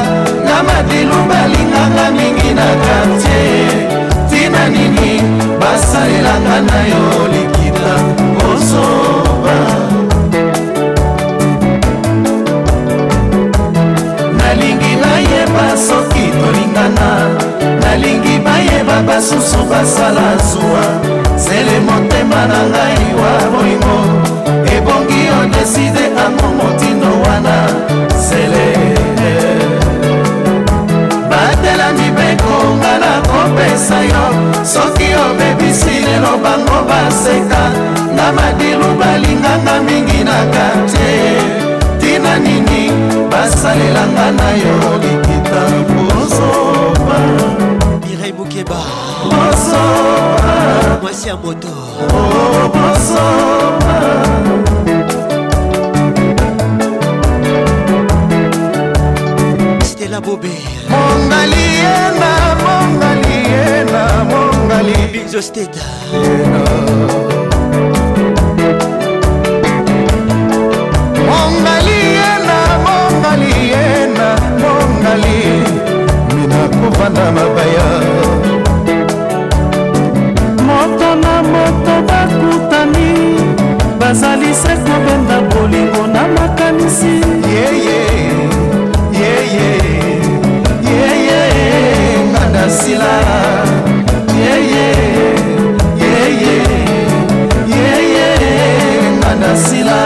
na madilu balinganga mingi na kartie tina nini basalelanga na yo likita kosoba nalingi nayeba soki tolingana nalingi bayeba basusu basala zuwa zele motema na ngai wa bolingo ebongi adeside ango motino wana sele batela mibeko nga na kopesa yo soki obebisi lelo bango baseka na madiru balinganga mingi na kartie tina nini basalelanga na yo likita kozoba mirei bukeba mwasi ya moto oh, na boberbinsosteda kovanda mabaya moto na moto bakutani bazalisa kobenda bolingo na makanisi sila yeye yeye yeye nga na sila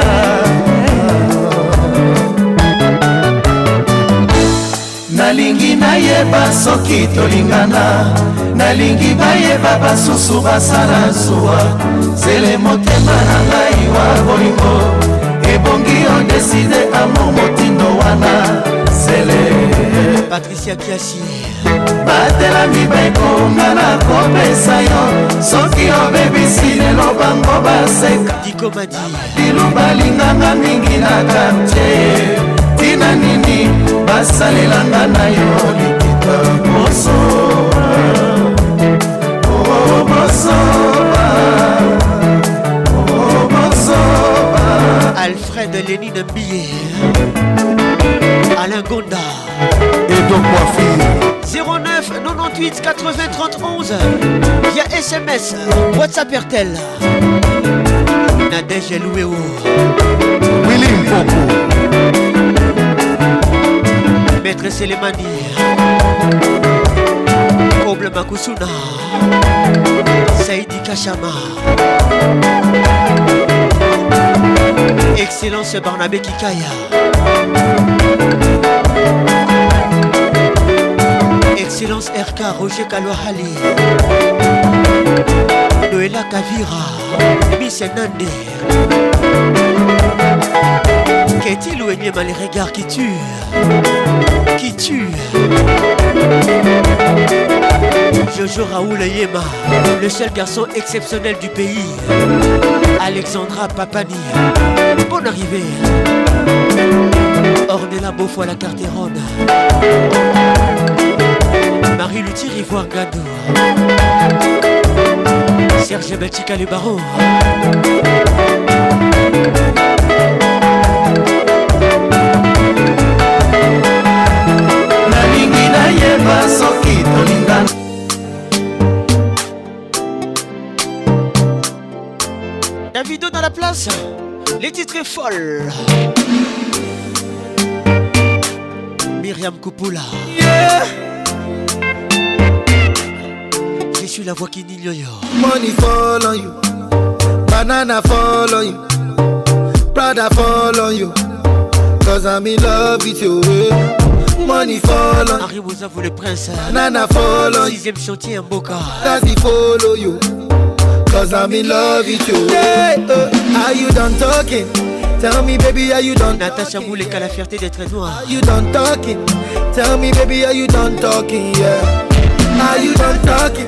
nalingi nayeba soki tolingana nalingi bayeba basusu basala zuwa zele motema na ngai wa bolingo ebongi odeside amour motindo wana zele patricia kiasi batelami bekonga na kopesa yo soki obebisi lelo bango basekadilu balinganga mingi na kartie tina nini basalelanga na yo likita moso oh, oh, Alfred Lénine Billet Alain Gonda Edo Coiffure 09 98 80 31 via SMS, WhatsApp RTL. Nadège et Louéo. Willy Mpoko. Maître Selemani. Comble Makusuna. Kachama. Excellence Barnabé Kikaya. Excellence RK Roger Kalohali Noéla Kavira Miss Nande Qu'est-il ou les regards qui tuent Qui tuent Jojo Raoul Ayema, Le seul garçon exceptionnel du pays Alexandra Papani Bonne arrivée Ornella Beaufoy la ronde Marie-Luthier Ivoire Gado Serge Batika Le Barreau La vidéo soki La vidéo dans la place, les titres est folle. Myriam Koupoula suis la voix qui dit yo yo. Money fall on you. Banana fall on you. Prada fall on you. Cause I'm in love with you. Eh. Money fall on arrive aux vous le prince. Nana fall on you. Sixième chantier en Boca. Daddy follow you. Cause I'm in love with you. Yeah, uh, eh, are you done talking? Tell me baby are you done Natasha vous à la fierté d'être noir Are you done talking Tell me baby are you done talking yeah Are you done talking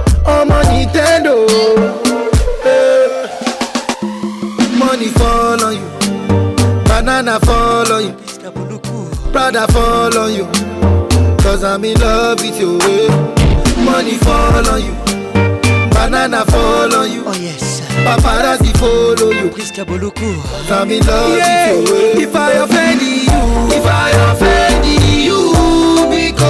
Oh my nintendo. Eh. money fall on you banana fall on you prada fall on you cause i'm in love with you. money fall on you banana fall on you. Oh yes. Paparazzi follow you. Cause I'm in love with you. If I offend you, if I offend you.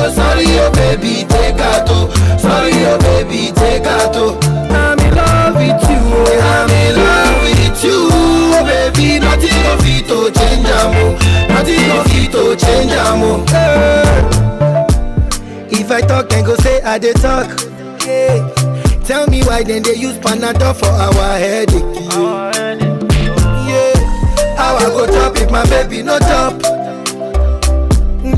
sorry oh baby take her to sorry oh baby take her to I'm in love with you oh. I'm in love with you oh baby nothing go fit to change am oh nothing go fit to change am oh. Eh. If I talk dem go say I dey talk. Hey. Tell me why dem dey use panadol for our headache. Yeah. How I go chop if my baby no chop.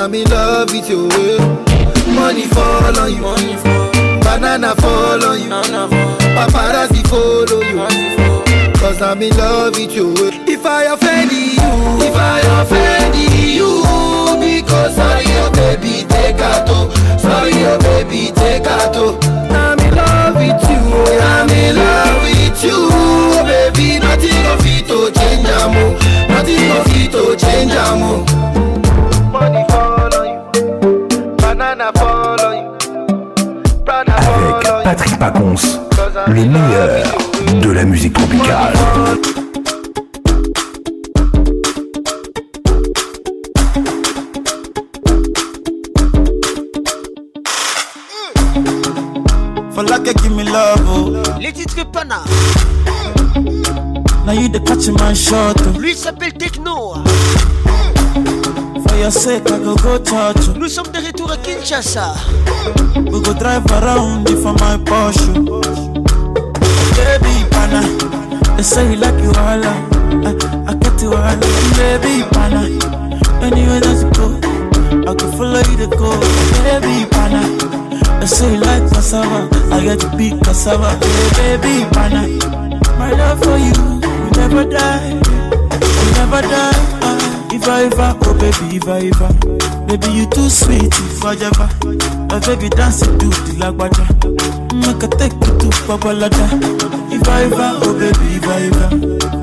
I'm in love with you. Money fall on you. Money fall. Banana fall on you. Banana fall. Paparazzi follow you. Cause I'm in love with you. If I offend you, if I offend you, because sorry, your baby, take out. Sorry, your baby, take out. I'm in love with you. I'm in love with you, baby. Nothing of it to change, amo. Nothing of it to change, amo. Avec Patrick Pacons, le meilleur de la musique tropicale. Fala qui give me love, oh. Les titres Pana. Now you the my shot. Oh. Lui s'appelle Techno. your sake, I Nous sommes de retour à Kinshasa. We go drive around if I my Porsche. Baby pana, they say you like you holla. I, I got you holla. Baby pana, anywhere that you go, I can follow you to go. Baby pana, they say you like cassava. I got you big cassava. baby pana, my love for you, you never die, you never die. Iva Iva, oh baby Iva Iva Baby you too sweet If I ever, My baby dance to the lagwaja Make I take you to Babalada Iva Iva, oh baby Iva Iva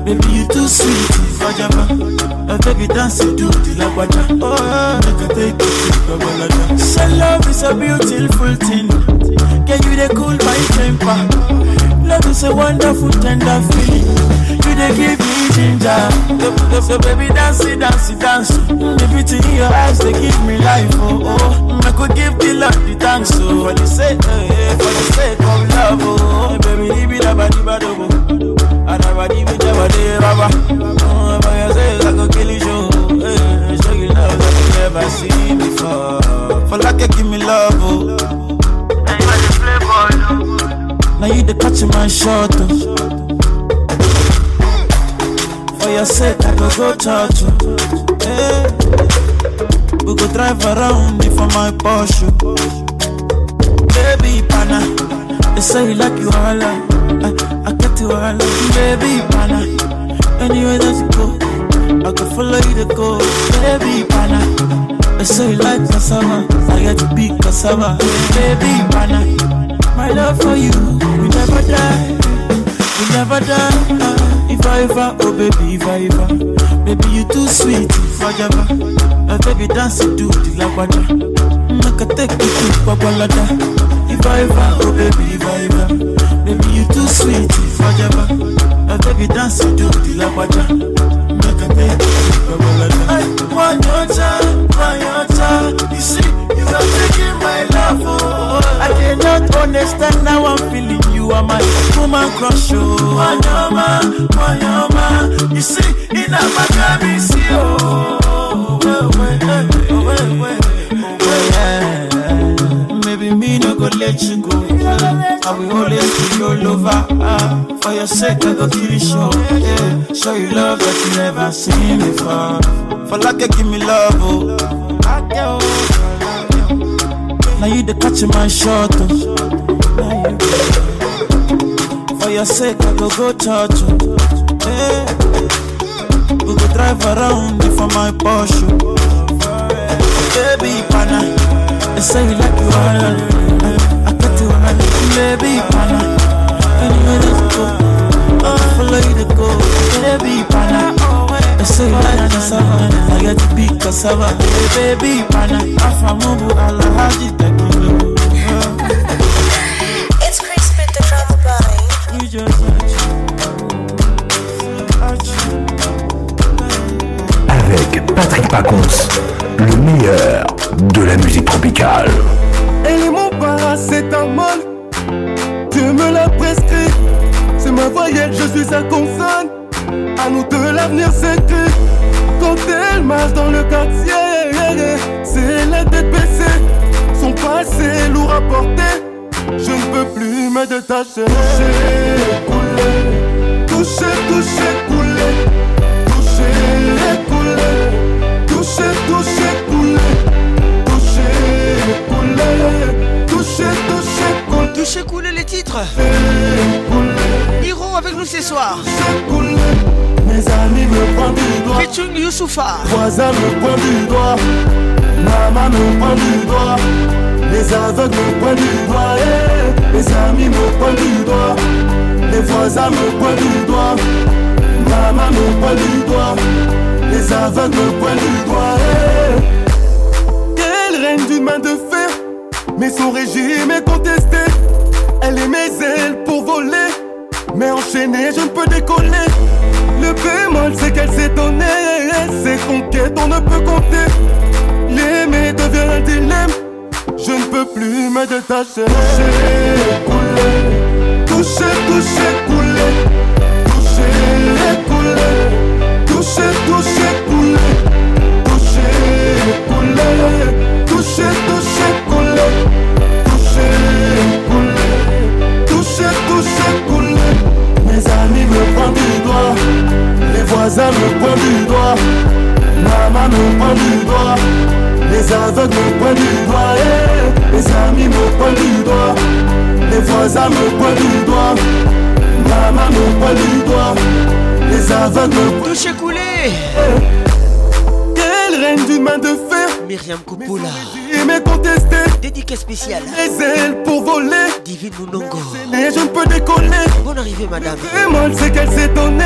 Baby you too sweet If I ever, My baby dance to the lagwaja Oh, make I take you to Babalada Say love is a beautiful thing Can you the cool my temper Love is a wonderful tender feeling You dey give me ginger. So, so baby, dance it, dance it, dance. The beauty in your eyes, they give me life, oh, oh. I could give the love the thanks, oh. For the sake, oh, yeah, for the sake of love, oh. oh. Baby, leave it up, leave it oh. I never And I'm a diva, diva, diva, Oh, if I say, I could kill you, oh. Hey, show you love that you never seen before. For like you give me love, oh. Now you the catch my shot, oh for your sake, I go go you. Hey. Eh. We go drive around before my Porsche. Baby pana, they say you like you all I, eh, I get you all I, baby pana. Anyway that you go, I go follow you to go, baby pana. They say you like cassava, I get you big cassava, baby pana. My love for you, we never die, we never die viva, oh baby viva. Baby you too sweet, fajaba. And uh, baby dance do the lagwaja. Make mm, a take you to babalada. Viva, oh baby viva. Baby you too sweet, fajaba. And uh, baby dance do the lagwaja. Make mm, a take you to babalada. I want your time, want your time. You see, you are taking my love, oh. I cannot understand how I'm feeling you are my woman crush. you Wanyama, Wanyama. You see, in a Magami, see, oh, oh, oh, oh, oh, Maybe me no go let you go. I will always be your lover. for your sake, I go kill you show. show you love that you never seen before. For like you give me love, oh. Now you the catch my shot, oh your sake, I go go you. Hey. We go drive around before my Porsche. Baby pana, they say you like you all I got you all Baby pana, anywhere that go, I follow you to go. Baby pana, they say you like cassava, I get to be cassava. Baby pana, I from Mubu, I like Patrick Paconce, le meilleur de la musique tropicale. Et un paracétamol, tu me l'as prescrit. C'est ma voyelle, je suis sa consonne. À nous de l'avenir s'écrit. Quand elle marche dans le quartier, c'est la tête baissée. Son passé lourd à porter. Je ne peux plus me détacher. Toucher, couler. Toucher, toucher, couler. Toucher, couler. Touché toucher, couler. Toucher, Toucher, les titres. Hiro avec nous ce soir. Mes amis me prennent du doigt. une Youssoufa. Voisin me prend du doigt. Maman me prend du doigt. Les aveugles me du doigt. Et Les amis me prennent du doigt. Les voisins me prennent du doigt. Maman me prend du doigt les aveugles poil du doigt. Elle règne d'une main de fer, mais son régime est contesté. Elle est mes ailes pour voler, mais enchaînée, je ne peux décoller. Le bémol, c'est qu'elle s'est donnée, ses conquêtes, on ne peut compter. L'aimer devient un dilemme, je ne peux plus me détacher. Toucher, couler, toucher, toucher, couler, toucher, couler toucher, toucher, couler. Toucher, couler. Toucher, toucher, couler. Toucher, couler. Toucher, toucher, couler. Mes amis me prennent du doigt. Les voisins me prennent du doigt. Maman me prennent du doigt. Les aveugles me prennent du doigt. Eh, les amis me prennent du doigt. Les voisins me prennent du doigt. Maman me prennent du doigt. Les aveugles me prennent du doigt. Quelle reine d'une main de fer Myriam Coppola Et mes contesté Dédicace spéciale Les ailes pour voler Divine Mounongo Et je ne peux décoller Bonne arrivée madame Et je c'est qu'elle s'est donnée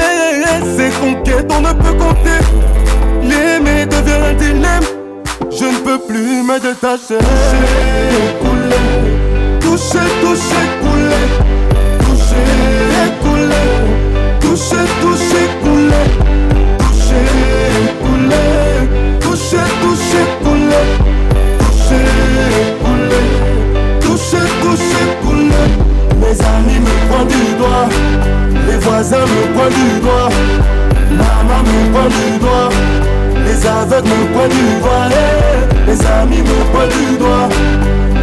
Ses conquêtes on ne peut compter L'aimer devient un dilemme Je ne peux plus me détacher Couler Toucher, toucher, couler Toucher, couler Toucher, toucher, couler du doigt, les voisins me pointent du doigt, maman me pointe du doigt, les aveugles me pointent du doigt, eh, les amis me pointent du doigt,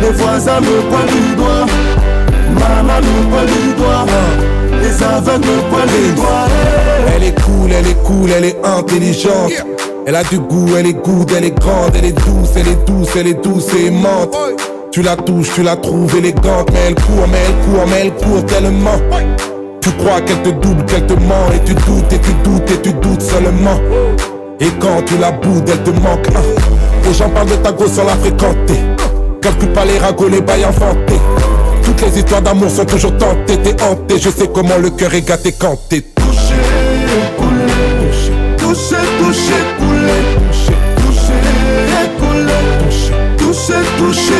les voisins me pointent du doigt, maman me pointe du doigt. Les aveugles me pointent du doigt. Eh. Elle est cool, elle est cool, elle est intelligente. Elle a du goût, elle est good, elle est grande, elle est douce, elle est douce, elle est douce et aimante. Tu la touches, tu la trouves élégante, mais elle court, mais elle court, mais elle court tellement. Tu crois qu'elle te double, qu'elle te ment, et tu doutes, et tu doutes, et tu doutes seulement. Et quand tu la boudes, elle te manque. Les gens parlent de ta gosse sans la fréquenter. Calcule pas les ragots, les bails inventés. Toutes les histoires d'amour sont toujours tentées, t'es hanté. Je sais comment le cœur est gâté quand t'es touché, touché, touché, couler, touché, touché, couler, touché, touché, touché.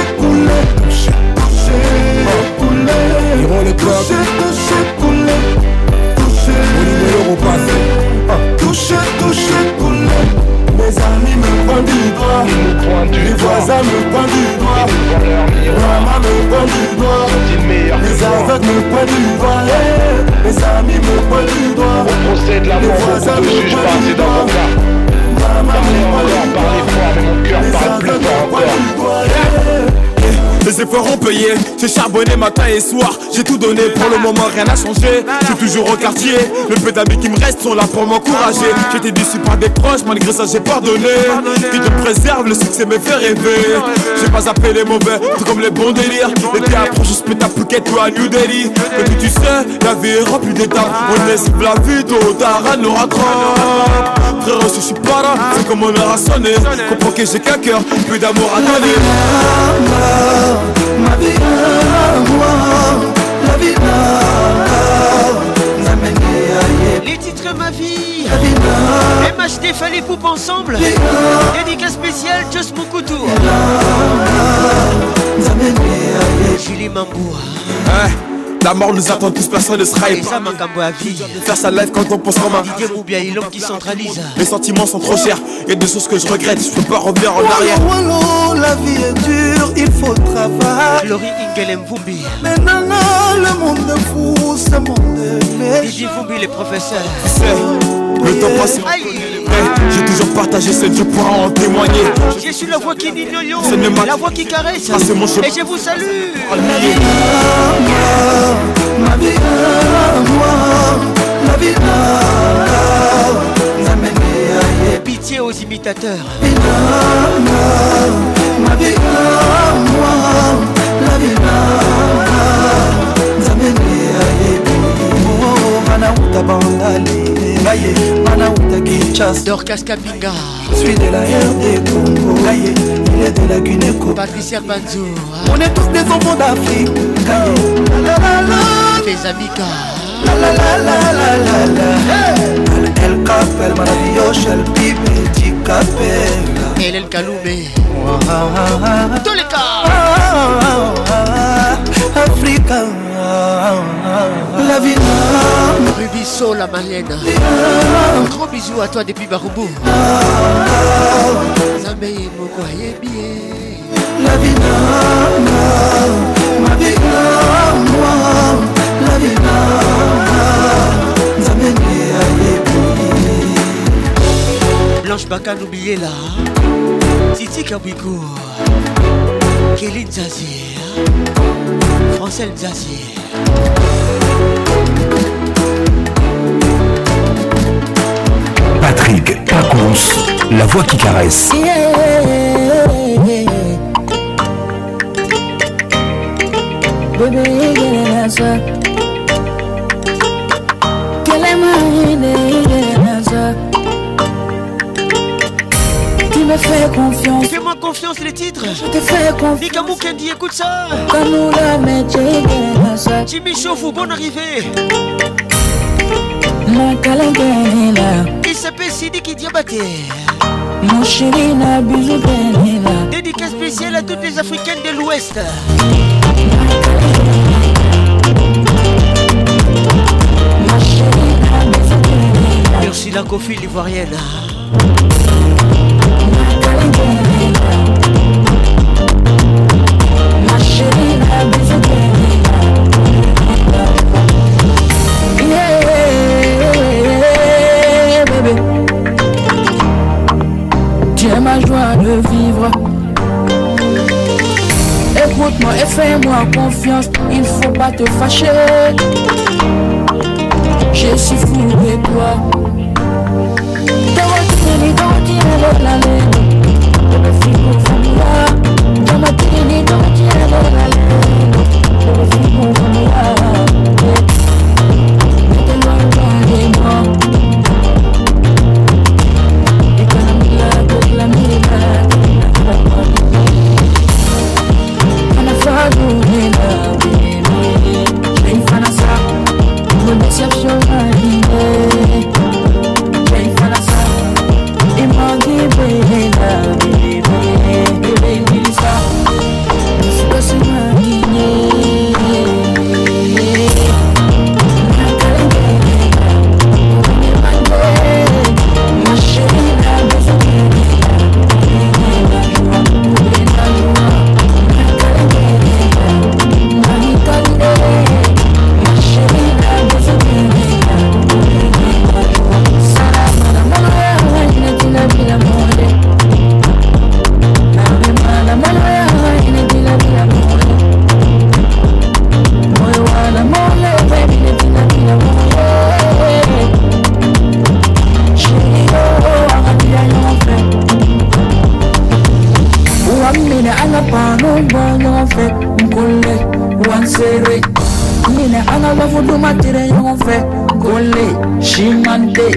J'ai charbonné matin et soir, j'ai tout donné. Pour le moment, rien n'a changé. Je suis toujours au quartier. Le peu d'amis qui me restent sont là pour m'encourager. J'étais déçu par des proches, malgré ça, j'ai pardonné. Qui te préserve, le succès me fait rêver. J'ai pas appelé les mauvais, tout comme les bons délires. Les gars approchent, je ta pouquette, toi à New Delhi. Et puis tu sais, la vie est remplie d'État On laisse la vie, tôt nous rattrape. Frère, je suis pas là, c'est comme on a sonné. Comprends que j'ai qu'un cœur, plus d'amour à donner. ma vie à moi la vie na nzamenge ya ye les titres ma vie la vie na MHD fallait coupe ensemble dédicace spéciale Just Mokutu nzamenge ya ye Julie Mamboua ouais. La mort nous attend tous, personne ne sera épargné. Faire sa live quand on pense comme un. qui centralise. Mes sentiments sont trop chers, y a des choses que je regrette, je peux pas revenir en arrière. la vie est dure, il faut le travail. Mais nana, le monde de fou, ce monde de Vumbi, les professeurs. le temps passe. J'ai toujours partagé ce Dieu pour en témoigner Je suis la voix qui dit yo yo La voix qui caresse ah, mon Et je vous salue La vie à moi Ma vie à moi La vie à Pitié aux imitateurs Ma vie à moi La vie à moi Nzambe ne ayebi Mwana ngaye bana uta kinshasa dorcas kapinga suis de la rd congo ngaye il est de la guinéco patricia banzo ah. on est tous des enfants d'afrique ngaye les amika La la la la la la la El Capel, maravilloso, oh, el pibe, chica pega El El Calume ah, ah, Tous les cas africa la vina rubiso la malienne gros bisou à toi depuis barubu nzambe moko ayebi ye la vina mabina mwa la vina nzambe nde ayebi blanche baka noublie la titikabwiko kelinzazie Francel Xavier. Patrick Cacons, la voix qui caresse. Yeah, yeah, yeah, yeah. Baby, Tu me fais confiance confiance les titres. Je te fais confiance Nikamou Kendi, écoute ça. Jimmy Chauffou, bonne arrivée. Il s'appelle Sidiki Diabaté. Mon chéri n'a Dédicace spéciale à toutes les Africaines de l'Ouest. Merci la coiffure ivoirienne. ma joie de vivre Écoute-moi et fais-moi confiance, il faut pas te fâcher. Je suis fou de toi. no me quiere sira ɲɔgɔn fɛ le si man te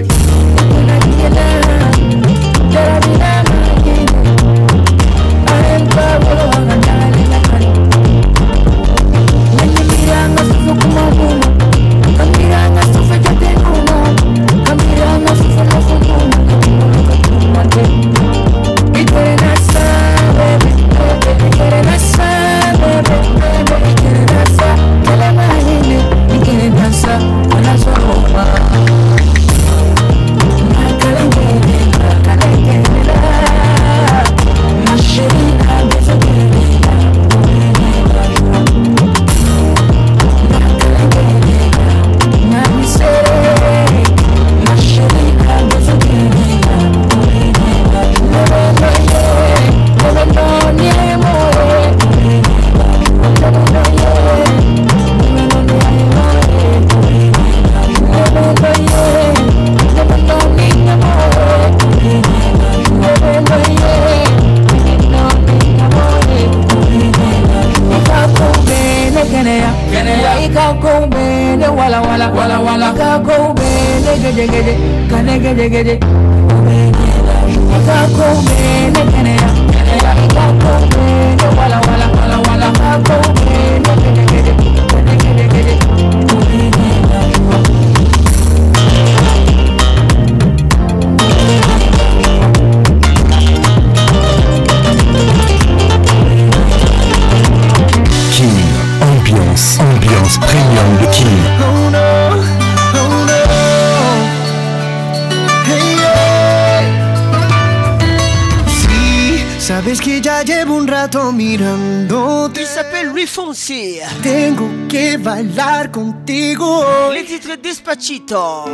mirando mirándote. Il s'appelle Luis Fonsi. Tengo que bailar contigo. Le titre Despachito.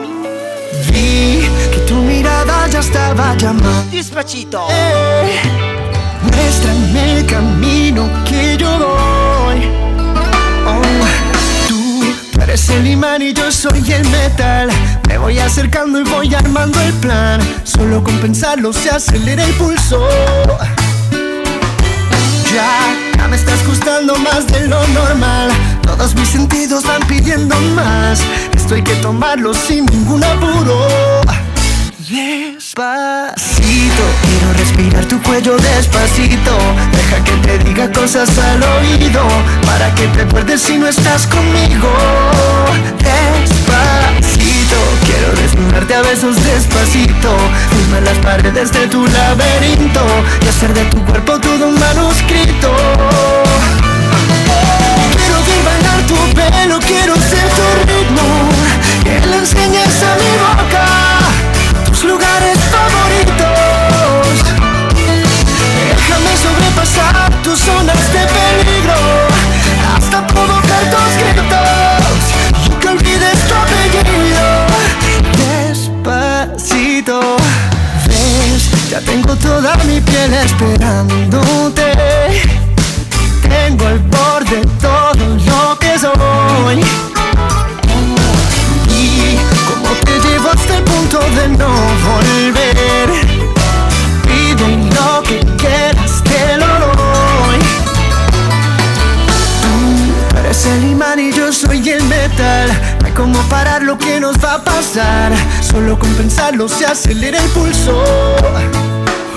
Vi que tu mirada ya estaba llamando. Despachito. Eh, muéstrame el camino que yo voy Oh, tú eres el imán y yo soy el metal. Me voy acercando y voy armando el plan. Solo con pensarlo se acelera el pulso ya. me estás gustando más de lo normal. Todos mis sentidos van pidiendo más. Esto hay que tomarlo sin ningún apuro. Despacito, quiero respirar tu cuello despacito. Deja que te diga cosas al oído para que te acuerdes si no estás conmigo. Despacito. Quiero desnudarte a besos despacito Firmar las paredes de tu laberinto Y hacer de tu cuerpo todo un manuscrito Quiero bailar tu pelo, quiero ser tu ritmo Que le enseñes a mi boca Tus lugares favoritos Déjame sobrepasar tus zonas de peligro Hasta provocar tus gritos ya tengo toda mi piel esperándote. Tengo el borde todo lo que soy. Y como te llevo hasta el punto de no volver. No hay como parar lo que nos va a pasar. Solo con pensarlo se acelera el pulso.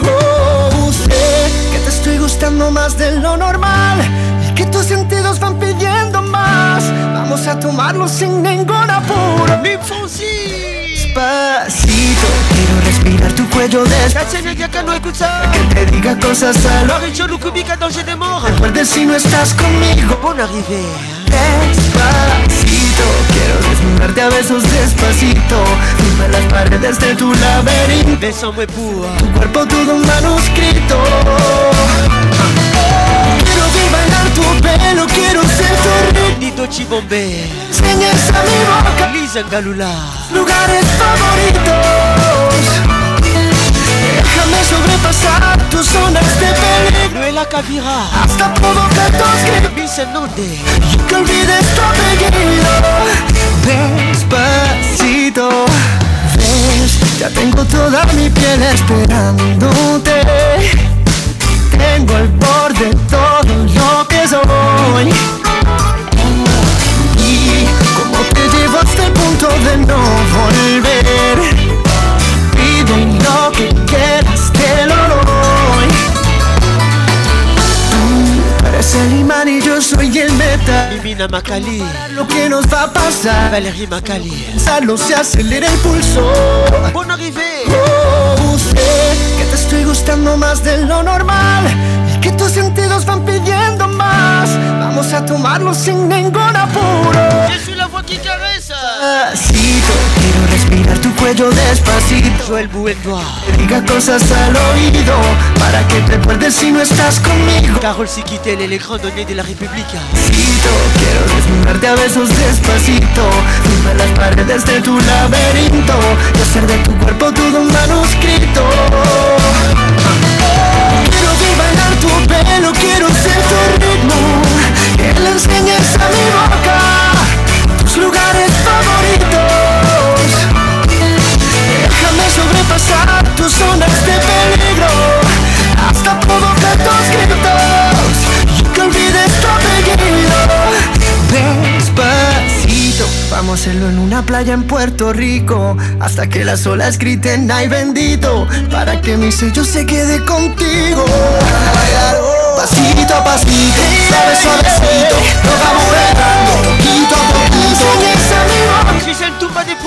Oh, sé que te estoy gustando más de lo normal. Y que tus sentidos van pidiendo más. Vamos a tomarlo sin ningún apuro. Mi fusil. Despacito, quiero respirar tu cuello despacito Que te diga cosas al lo si no estás conmigo Bon Darte a besos despacito Firma las paredes de tu laberinto muy púa Tu cuerpo todo un manuscrito Quiero ver bailar tu pelo Quiero ser tu ritmo Chibombe Señas a mi boca Lisa Galula Lugares favoritos Déjame sobrepasar tus zonas de peligro la Cavira Hasta provocar tus gritos no Yo que olvides tu apellido despacito. Ves, ya tengo toda mi piel esperándote. Tengo al borde todo lo que soy. Y como te llevo hasta el punto de no volver, pido lo que quieras, te lo Es el imán y yo soy el meta. Mina Macali. Lo que nos va a pasar. Valerie Macali. Salo se acelera el pulso. Bueno arrivé. Oh, usted, que te estoy gustando más de lo normal. Y que tus sentidos van pidiendo más. Vamos a tomarlo sin ningún apuro. Yo soy la voz que cabeza. Despacito, quiero respirar tu cuello despacito. el bueno. Diga cosas al oído. ¿Para que te pierdes si no estás conmigo? si el el doña de la República Quiero desnudarte a besos despacito Firma las paredes de tu laberinto Y hacer de tu cuerpo todo un manuscrito Quiero bailar tu pelo, quiero ser tu ritmo Que le enseñes a mi boca Tus lugares favoritos Déjame sobrepasar tus zonas de peligro hasta todos estos gritos Y que olvides tu apellido Despacito Vamos a hacerlo en una playa en Puerto Rico Hasta que las olas griten ay bendito Para que mi sello se quede contigo Pasito a pasito, suave suavecito Nos vamos dejando poquito a poquito Si es el tumba de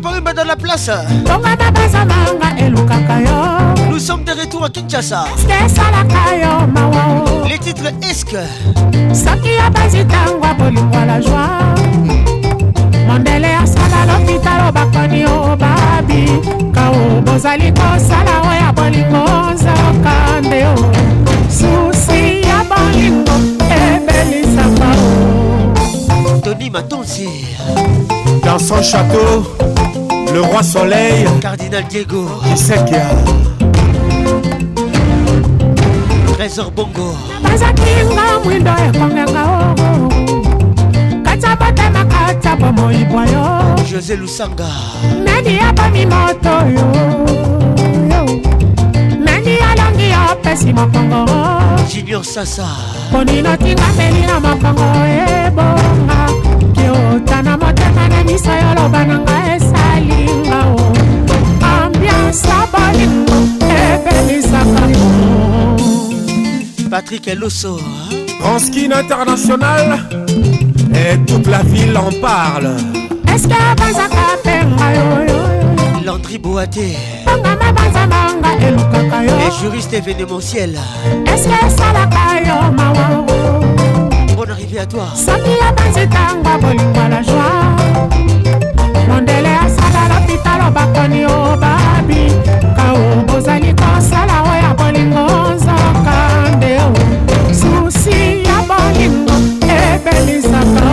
Paris dans la place. Nous sommes de retour à Kinshasa. Les titres Esque. mondele asala lopitalo bakoni o babi kao bozali kosala oyo bolingo ozoka nde o susi ya bolingo ebelisaka o toni matonsi dans son château le roi soleil, cardinal Diego, Sekia, Trésor Bongo. bazakinga mwindo ekongenga oo kata botemaka ta bomoibwa yo josé lusanga nani abami moto yo nani alongi opesi mokongo junior sasa ponino tingameli na mokongo ebonga kiota na motema na miso yo loba na nga e Patrick Eloso hein. En skin international Et toute la ville en parle est Les juristes événementiels Est-ce Bonne arrivée à toi la joie mitalo bakoni o babi kao bozali kosala oyo ya bolingo ozalaka nde o susi ya bolingo ebelisaka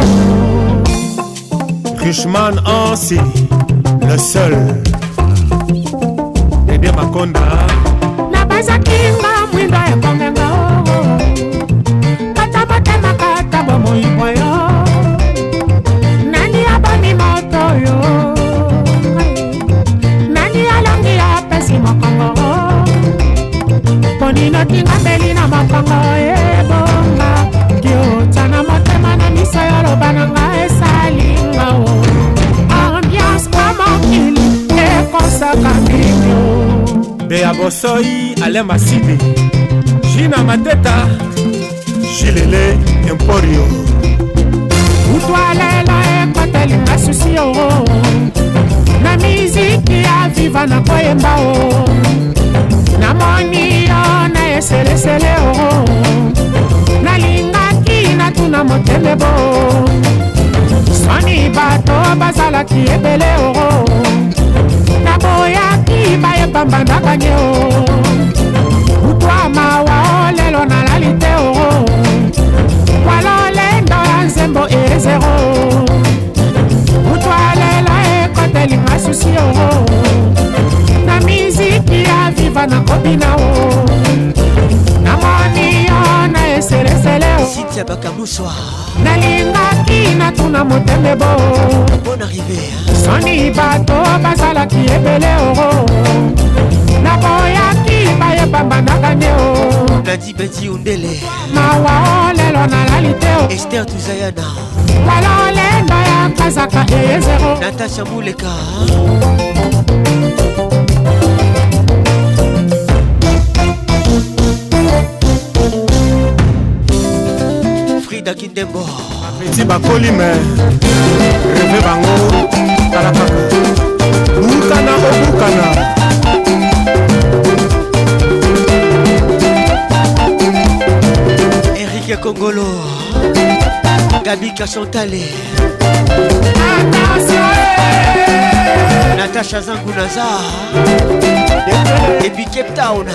o richman ansili le seul dede makonda nabazakinga mwindo ekongenga o ata motemaka ata bomoi kinotingambeli na mapango ebonga eh, kiota na motema na miso yo loba na nga esalinga o oh. ambiance mwa mokili ekosaka mino beya bosoi ale masibi jina mateta jilele emporio utwalela ekotelinga susi o oh. na miziki ya viva na koyemba o oh. namoni yo na eselesele oo nalingaki natuna moteme bo soni bato bazalaki ebele oo naboyaki bayebamba na banye o butwa mawa o lelo nalali te oo kwalo lendo ya nzembo e zero butwa lelo ekotelinga susi oo na miziki ya viva na kobina o namoni yo na eselesele nalingaki natuna moteme bo soni bato bazalaki ebele oro naboyaki bayebambanaka nde o nadibeti undele mawa o lelo nalali te o ester tuzayana lalo lendo ya kazaka eyezero natasha muleka daki ndembo bapeti bakoli me reve bango tala kaka bukana obukana erike kongolo Gabika Chantale Natacha Zangunaza Et puis Cape Town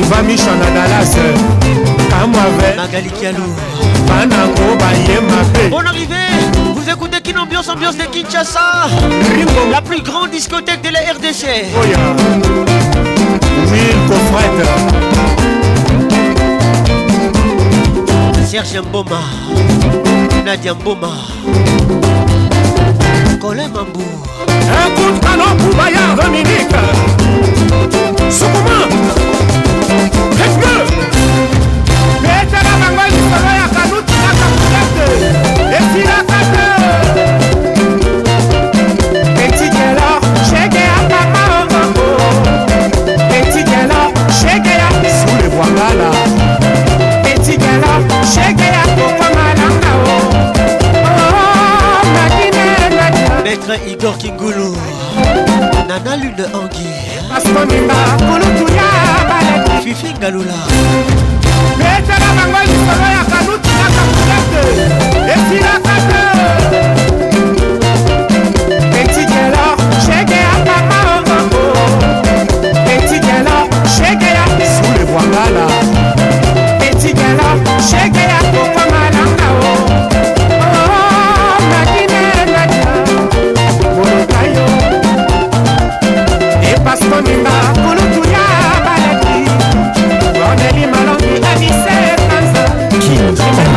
Iva Michon Ananas Kamwave Magali Kialou Banango Bayema Bon arrivée ambiance, de Kinshasa, la plus grande discothèque de la RDC. Oh Serge Mboma, Nadia Mboma, Colin Un coup de canon pour Bayard Dominique. Soukouman, à Victor Kingulu Nana Lune Anguille Fifi Ngalula Metela bango likolo ya kanuti na kakudete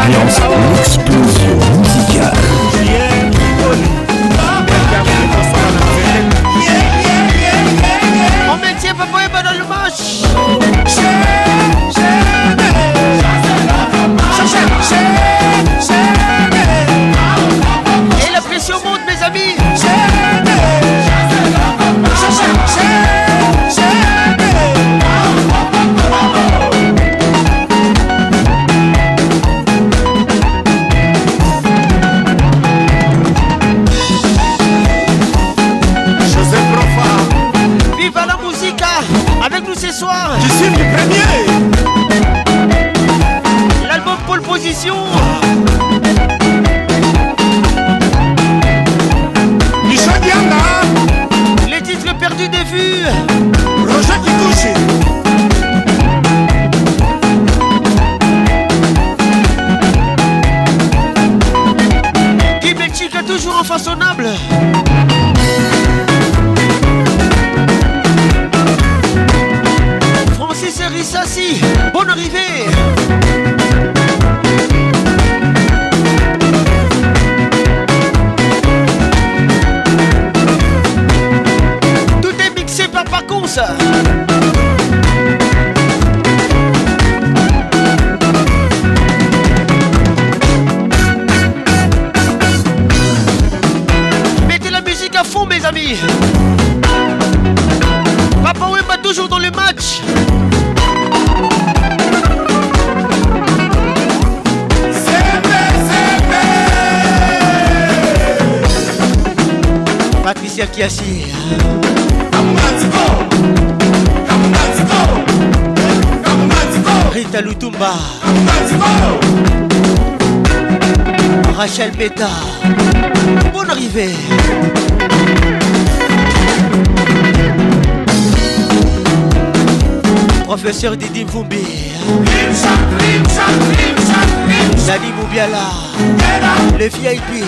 ambiance Beta. Bonne arrivée. Professeur Didi Mvumbi. Nani Moubiala. Le VIP.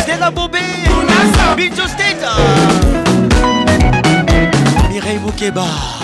Stella Bobé. Bicho bye-bye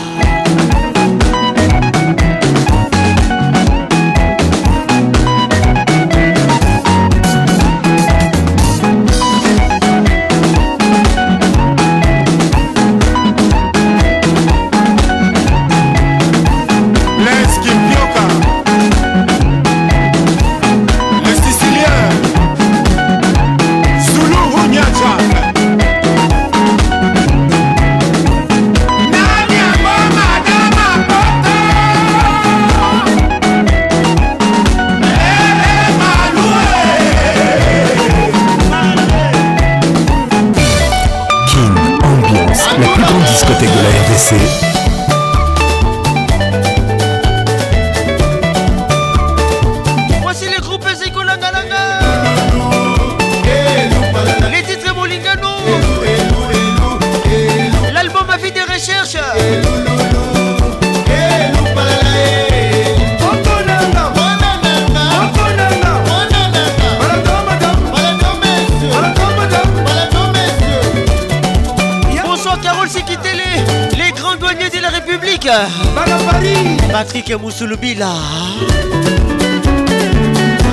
ya musulubila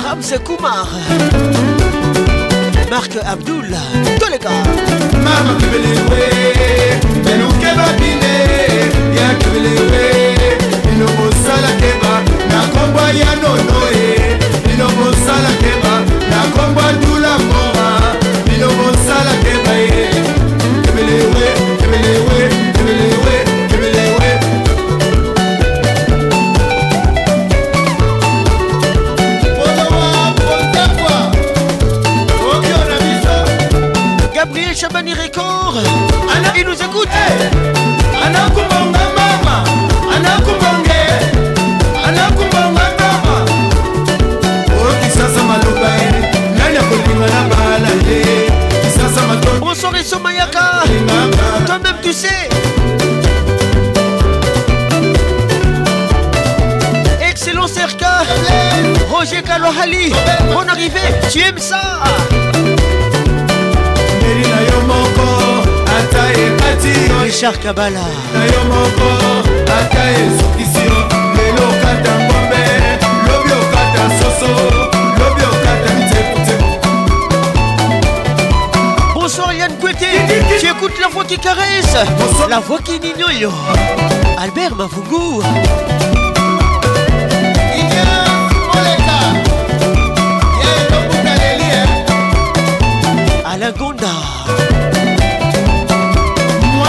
ramse kumar mark abdul richard kabala na yo moko ata esukisi yo lelo okata ngombe lobi okata soso lobi okata mtekuteku Bonsoir Yann Kouete, tu écoutes la voix qui caresse, la voix qui n'ignore. Albert Mafougou, eh. Alain Gonda.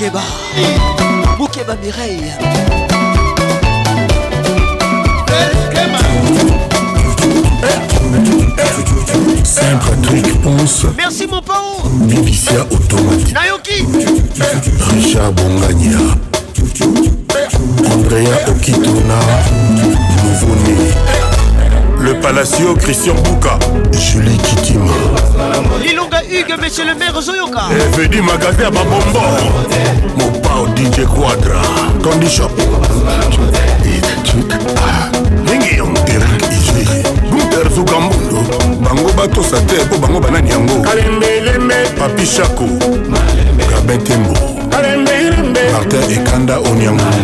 Moukeba Moukeba Mireille Saint-Patrick Ponce Merci mon pao Vivicia Automatique Nayoki Richard Bongania Andrea Okitona Nouveau-Né Le Palacio Christian Bouka. Julie Kitima. Lilonga Hugues, monsieur le maire Zoyoka. Evedi Magazé à Babombo. Mopao DJ Quadra. Candy Shop. ndenge ya moterik izwiri buter zukamundu bango batosa te mpo bango banani yango papi shako gabin tembo martin ekanda onyangunga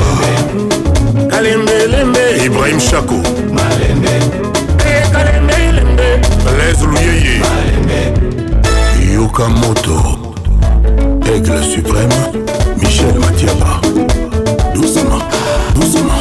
ibrahim shako Malembe. zulu yeye yoka moto aigle suprême michel matiaba doucement doucement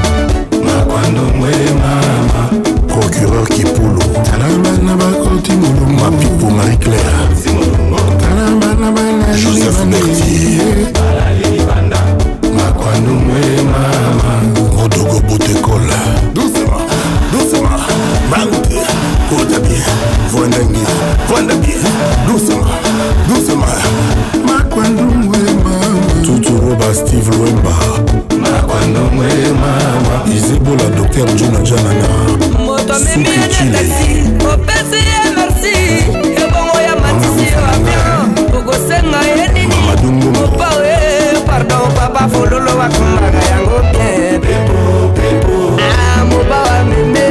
bandongwe mama procureur kipulu tala bana bakoti moluma pipo marie claire tala bana banajoseph bertier makwandongwe mama modogo botekola Malte, Oda bien, Vonda bien, Vonda bien, doucement, doucement. Makwandongwe mama. Tuturoba Steve Lwemba. izebola docteur jona janana moto amemi ye na taxi opesi ye merci ebongo ya matisi yo avion okosenga ye nini opao e pardon papa fololo wakumbaka yango te ah, mobawa meme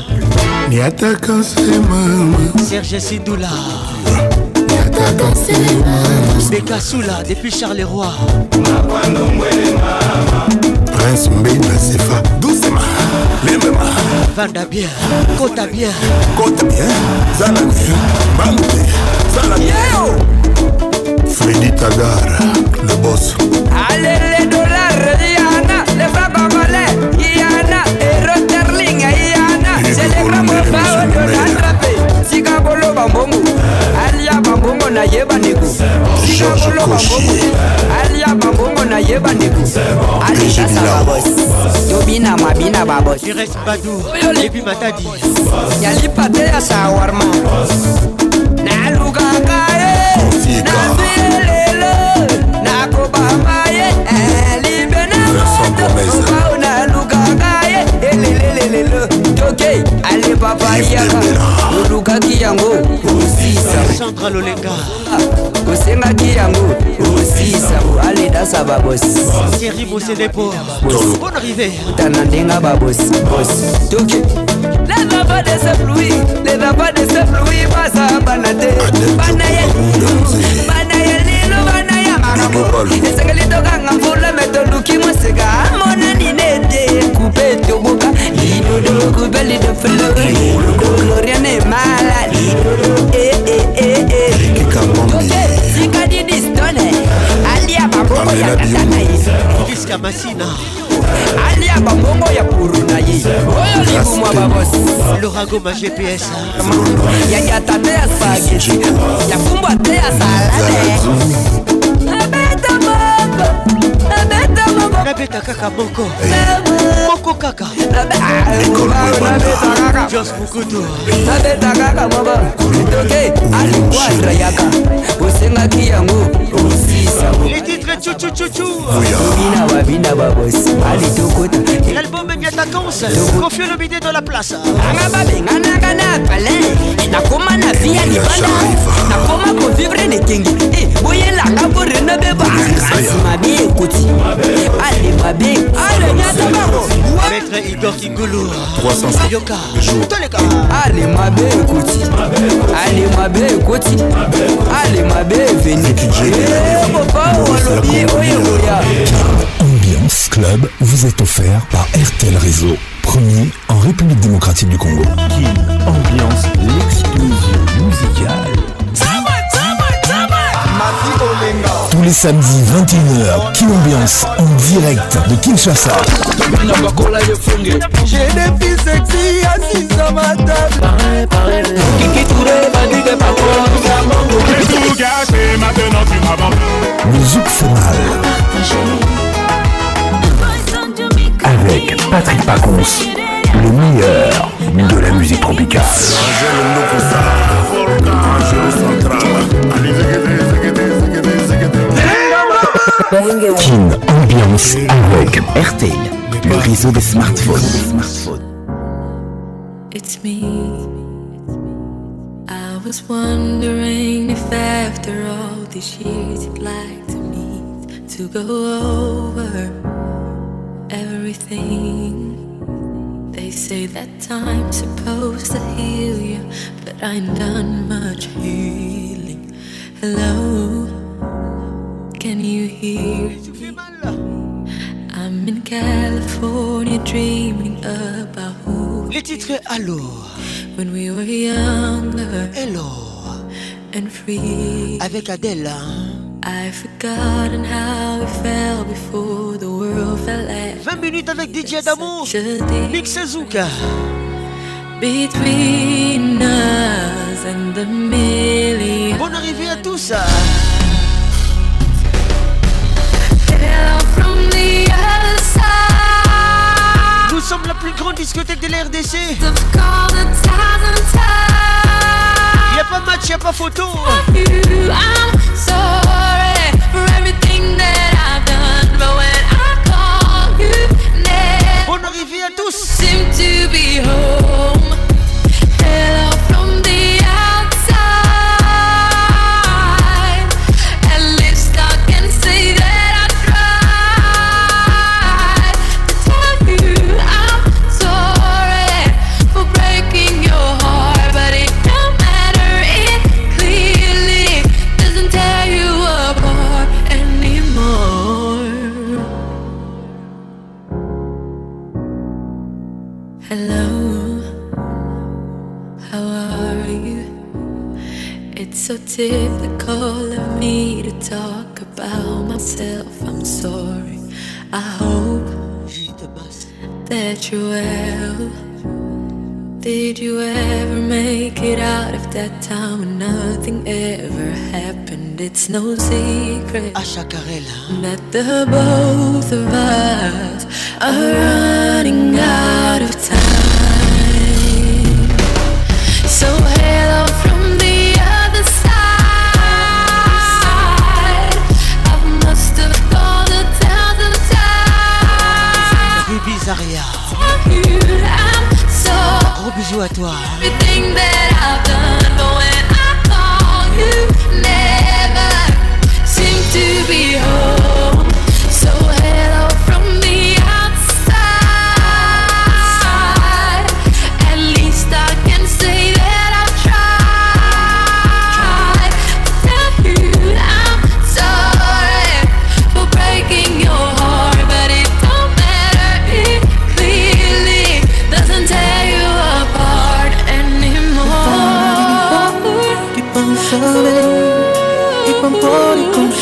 niataka nsemama serge sidula niataka nsemama bekasula depuis charles roi prince mbei na sefa dusema lembema vanda bien kota bien kota bien zala bien bangu bien zala bien fredi tagara le boss alele dollar yana le francongolais sika koloba mbongo alia bambongo nayeba ndeko sika koloba mbongo alia bambongo nayeba ndeko alikasa babos tobina mabina babos oyolebi matadi yalipate ya sawarma nalukaka ye na eh. lolenga osengaki yango osisabu aledasa babosieri bosedepo bon riveutana ndenga babosi toki les enfants de Saint-Louis, les enfants de Saint-Louis, pas à Banate, Banayel, Banayel, esengeli tokanga mvulame tonduki mweseka amona ninete kupe toboka lidodo kupe lidofelo loriane mala likadidistone eh, eh, eh, alia babongo ya katana yiska masina alia babongo ya puruna ye oyo libumwa babos lorago ma gps yayata te ya spageti yafumbwa te ya salade nabeta kaka moko moko kaka jos mokutu nabeta kaka moko alikuwa adrayaka osengaki yango Les titres L'album Niata Kans Confie le bidet dans la place eh, nakomana via libanda nakoma kovivre nekengi eh, boyelanga borenebe bakansi mabe ekoti ale mabe ale nyatabaro maître igor kingulu yoka toleka ale mabe ekoti ale mabe ekoti ale mabe veni Ambiance Club vous est offert par RTL Réseau, premier en République démocratique du Congo. ambiance, les samedis 21h, Kin Ambiance en direct de Kinshasa. Le Zouk fait mal. Avec Patrick Pacons, le meilleur de la musique tropicale. Kin Ambiance avec RTL, le réseau des smartphones. It's me. I was wondering if after all these years you'd like to meet to go over everything. They say that time's supposed to heal you, but I ain't done much healing. Hello. Can you hear me? I'm in California dreaming about who Les titres alors When we were younger Hello And free Avec Adèle hein. I've forgotten how we fell before the world fell like 20 minutes avec DJ Damo Nick Sezuka Between us and the million Bonne arrivée à tous Nous sommes la plus grande discothèque de l'RDC. n'y a pas match, n'y a pas photo. Bonne arrivée à tous. typical of me to talk about myself. I'm sorry. I hope that you well. Did you ever make it out of that town when nothing ever happened? It's no secret that the both of us are running out of time. So hello. Gros bisous à toi. Hein.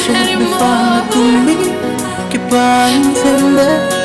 should be far from me Keep on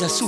Luiz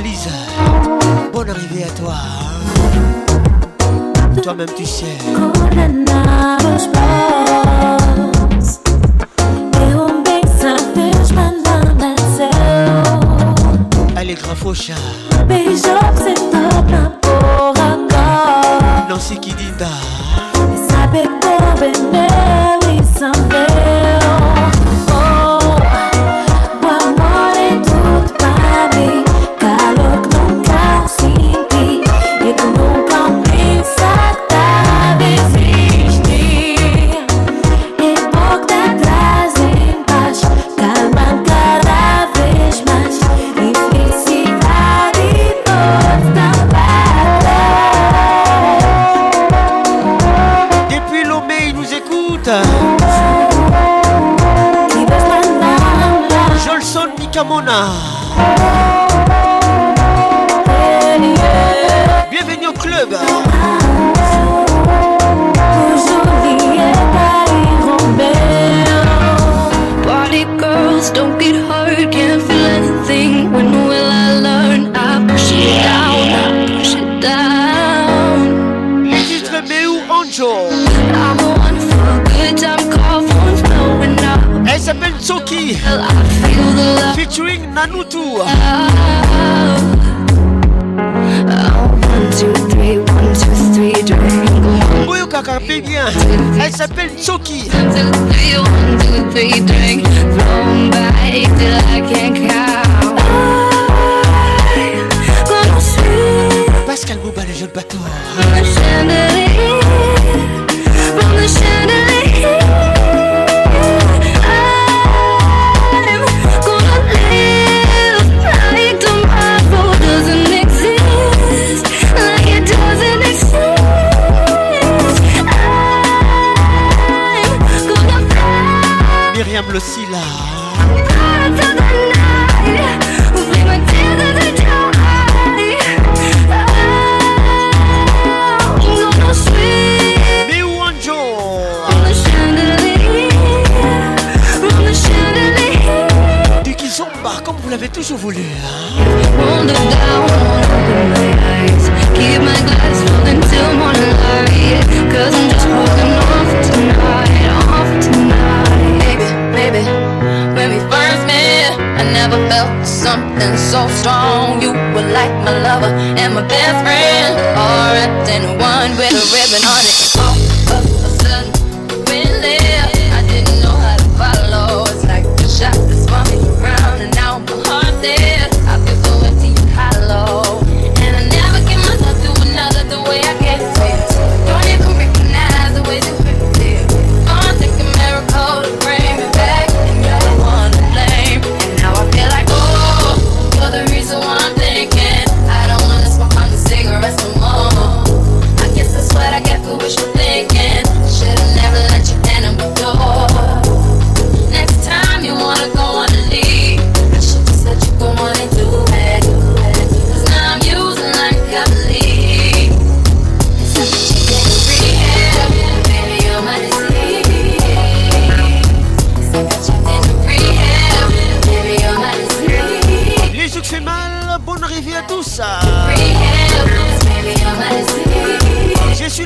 Lisa.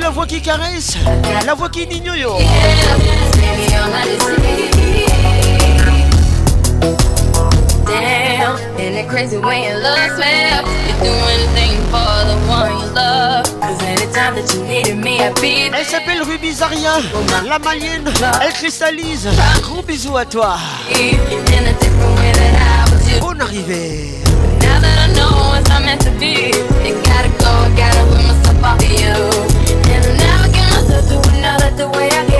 la voix qui caresse, la voix qui nignoyo. Down in a crazy way I love smaps. You do anything for the one you love. Cause anytime that you needed me, I'd be Elle s'appelle Ruby Zaria, la malienne. Elle cristallise. Gros bisous à toi. Bonne arrivée. Now that I know what I'm meant to be, you gotta go, gotta win myself off of you. And I'm now I get myself doing all that the way I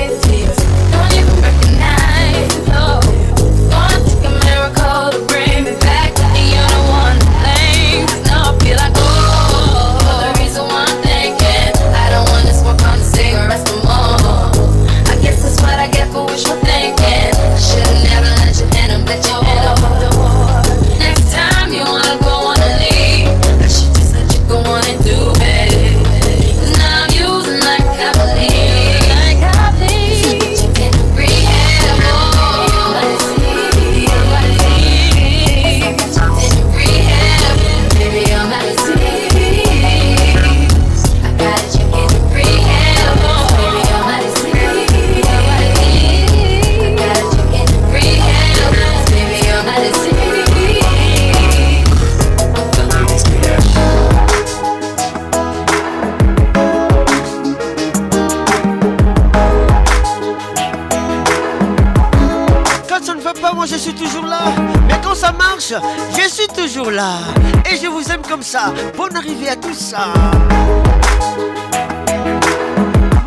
comme ça. Bonne arrivée à tout ça. Hein.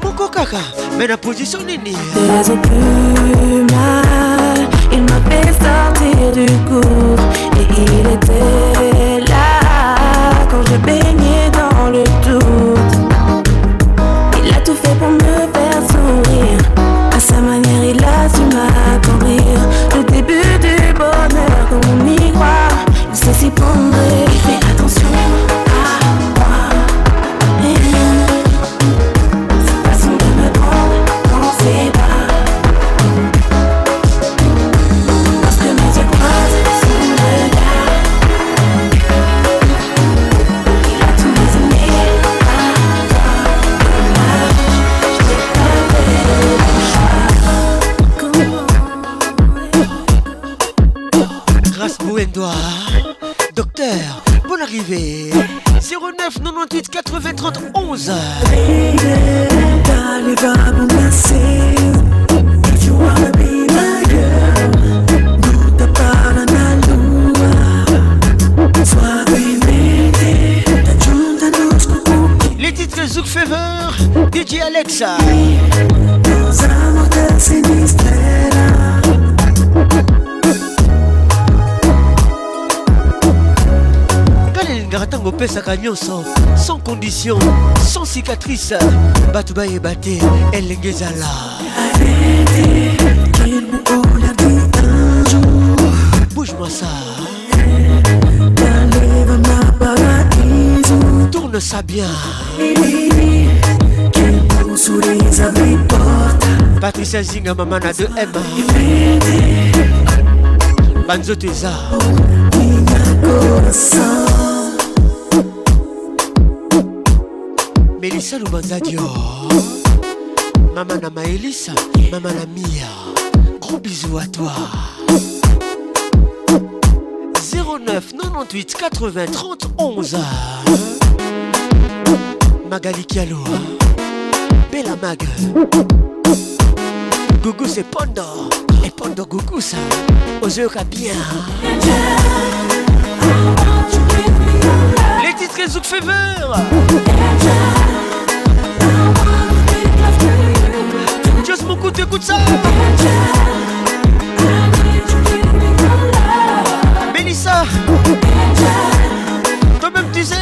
Mon Kaka, mais la position Nini. Raison plus mal, il m'a fait sortir du cours. Et il était là quand je baignais dans le doute. apesaka nyonso sans condition sans cicatrice bato bayeba te elenge ezala bouge-moi ça tourne ça bien patricia zinga mama na 2m banzoto eza coração Maman à ma Amaelis, Maman la Mia. Gros bisous à toi. 09 98 80 30 11 Magali Kialo Bella Mag Gougou c'est Pando Et Pando Gougou ça Aux yeux bien Les titres Zouk Fever beaucoup, tu écoutes ça Mélissa Toi-même tu sais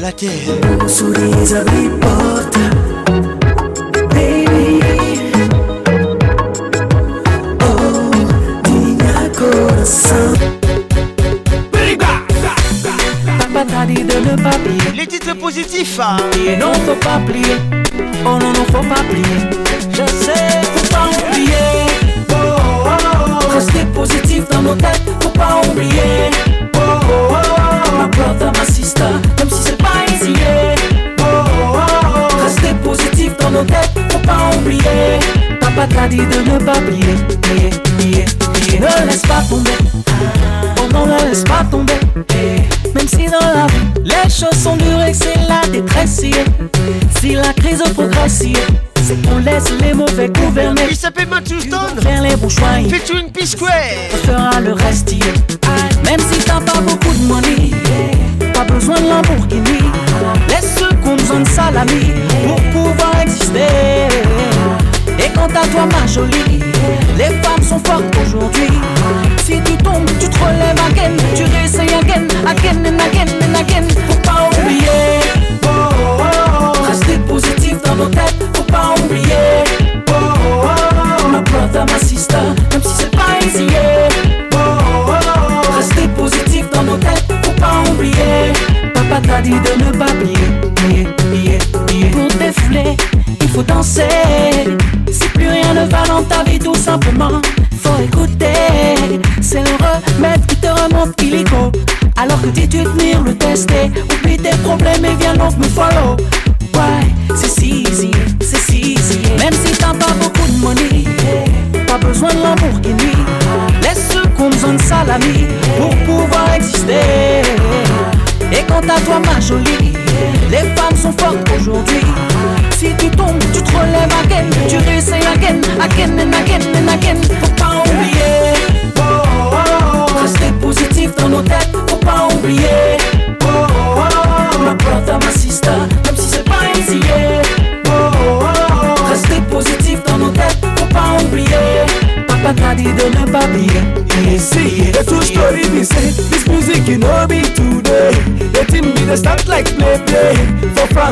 la terre. Un Papa, t'as dit baby. Oh, pas plier Les titres positifs. Hein? Et non, faut pas plier. Oh non, non, faut pas plier. de ne pas plier, Ne laisse pas tomber, oh non, ne laisse pas tomber. Même si dans la vie, les choses sont dures et c'est la détresse, si la crise progresse, c'est qu'on laisse les mauvais gouverner. Il s'appelle Matthew Stone. Faire les bons choix. fais-tu une square On fera le reste, Même si t'as You.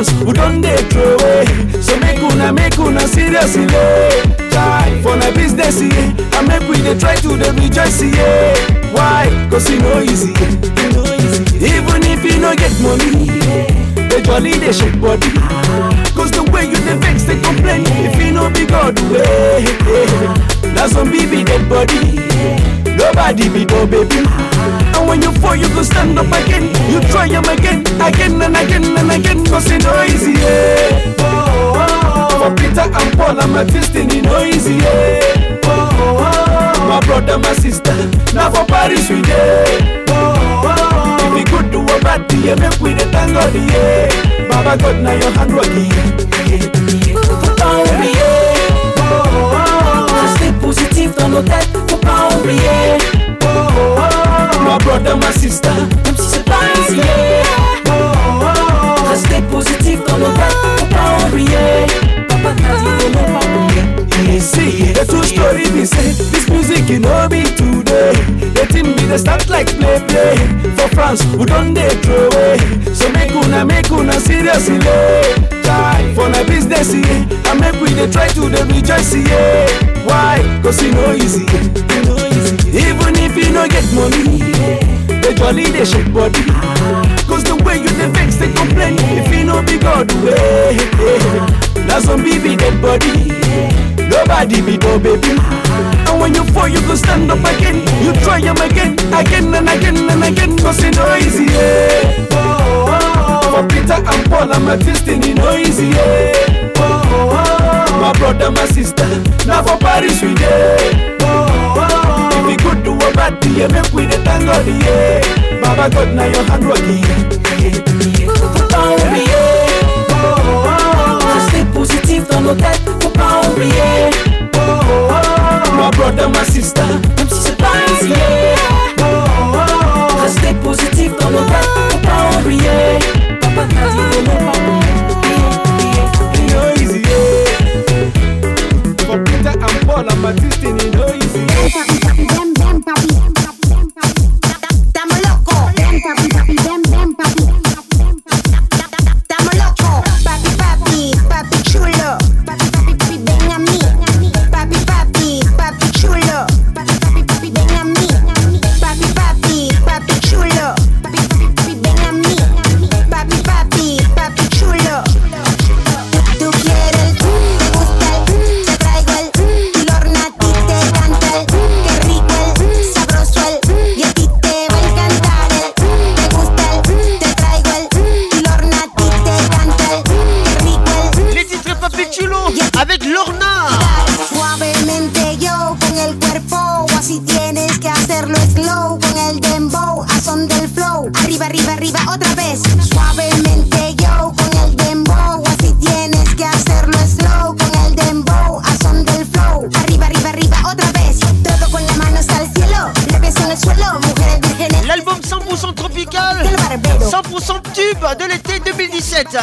dance we don't dey throw away so make una make una seriously dey try for my business ye yeah. and make we dey try to dey rejoice ye yeah. why cos e no easy ye e even if you e no get money the jolly dey shake body ah. cos the way you dey vex dey complain if you e no be god wey na some bb get body. Yeah. Nobody be no baby. And when you fall, you go stand up again. You try them again, again and again and again. Cause it's no easy, yeah. Oh, oh, oh. For Peter and Paul, I'm a destiny, no easy, yeah. Oh, oh, oh. My brother, my sister, now for Paris we day. Oh, oh, oh. If we could do a bad, yeah, make we the thank God, yeah. Baba God, now your hand working, yeah. dans nos têtes, faut pas oublier. Oh, oh, oh, my brother, my sister, même si c'est pas easy. Oh, oh, oh, restez positif dans nos têtes, faut pas oublier. Papa, t'as dit pas oublier. Essayez, the true story be say, this music you know be today. Letting me the start like play play. For France, we don't they throw away. So make una, make una seriously. time for my business yeah. I make we dey try to dey rejoice yeah. why cause e no easy even if you e no get money dey eh, jolly dey shake body cause the way you dey vex dey complain if e no be god wey eh? na some be dead body eh? nobody be no baby. And when you fall, you go stand up again. You try them again, again and again and again. Cause it's e no easy. Yeah. for Peter and Paul and my destiny no easy. Yeah. Oh, oh, oh. My brother, my sister, now for Paris we dey. Oh, oh, oh. If we could do a bad thing, yeah, make we dey thank God. Yeah. Baba God, now your hand working. Yeah. Faut pas oublier. Oh, oh, oh. Rester positif dans nos têtes, faut pas oublier. Oh, oh, oh. My brother, my sister, même si c'est pas easy. Yeah. Oh, oh, oh. Rester positif dans nos têtes, faut pas oublier. For Peter and Paul I'm Baptiste, it no easy. arriba, arriba, arriba, otra vez. Suavemente yo con el dembow. Así tienes que hacerlo slow con el dembow. A son del flow. Arriba, arriba, arriba, otra vez. Todo con las manos al cielo. Le beso en el suelo, mujeres vírgenes. L'album 100% tropical. 100% tube de l'été 2017.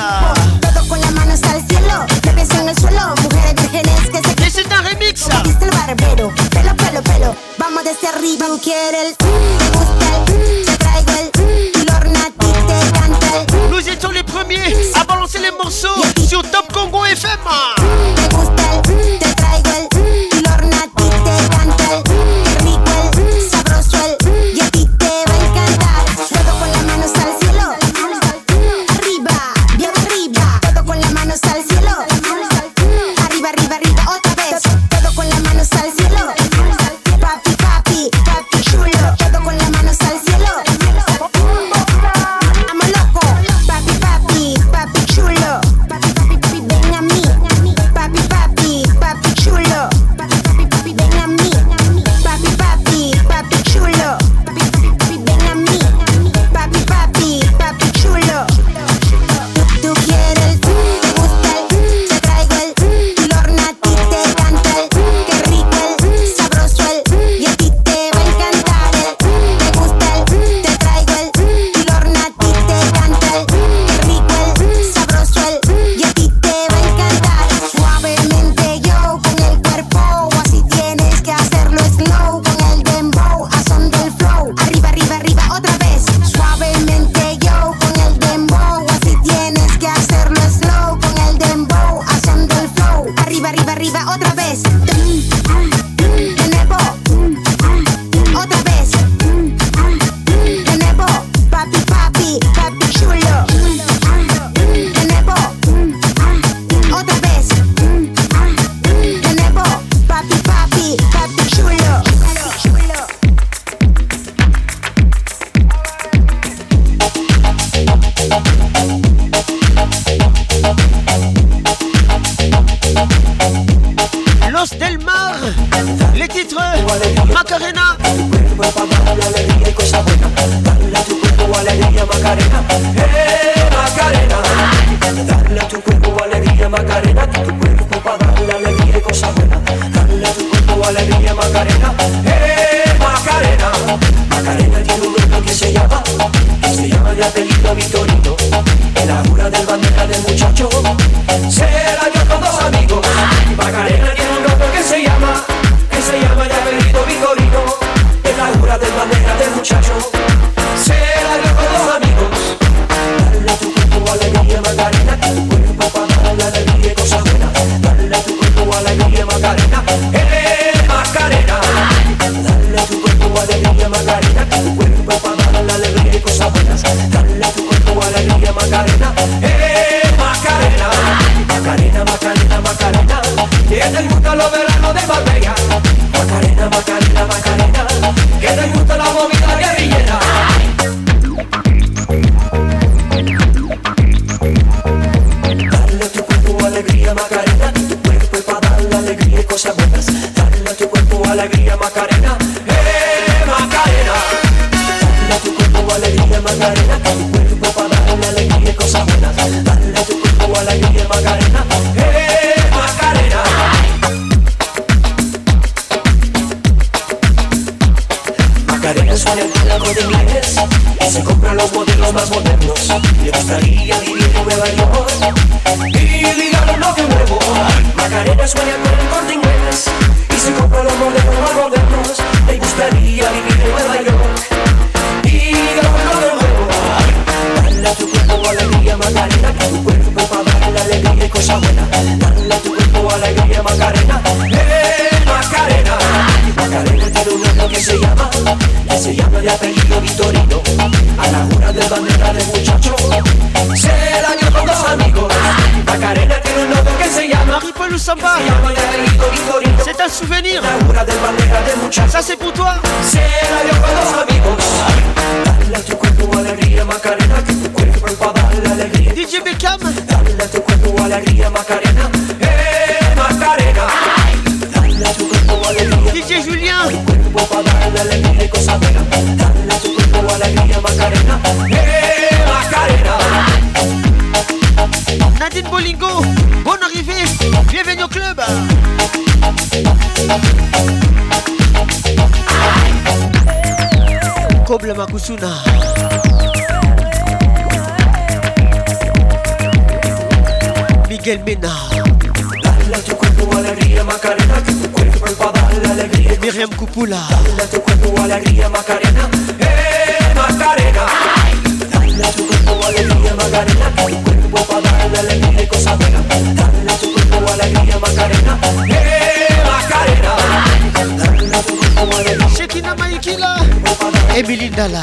Emily Dala.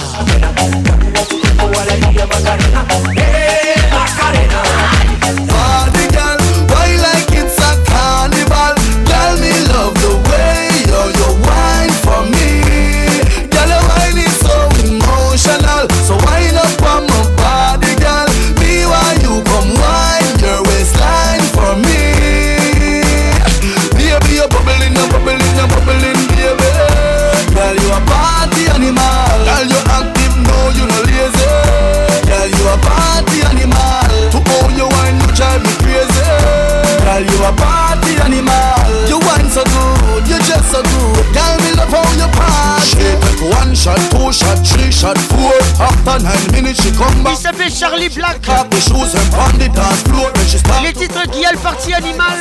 fait Charlie Black. Les titres qui a le parti animal.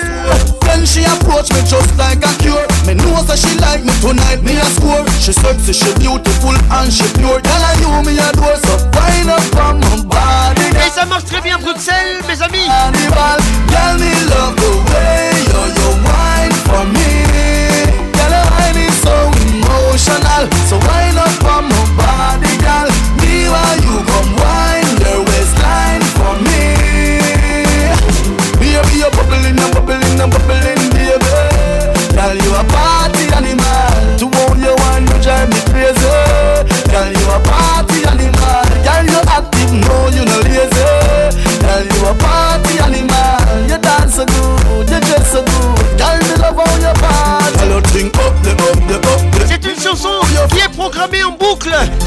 When she approach me just like a cure. Me know that she like me tonight, me a score. She sexy, she beautiful and she pure. Tell I you me adore, so fine up from my body. Et ça marche très bien Bruxelles, mes amis. Animal, girl me love the way.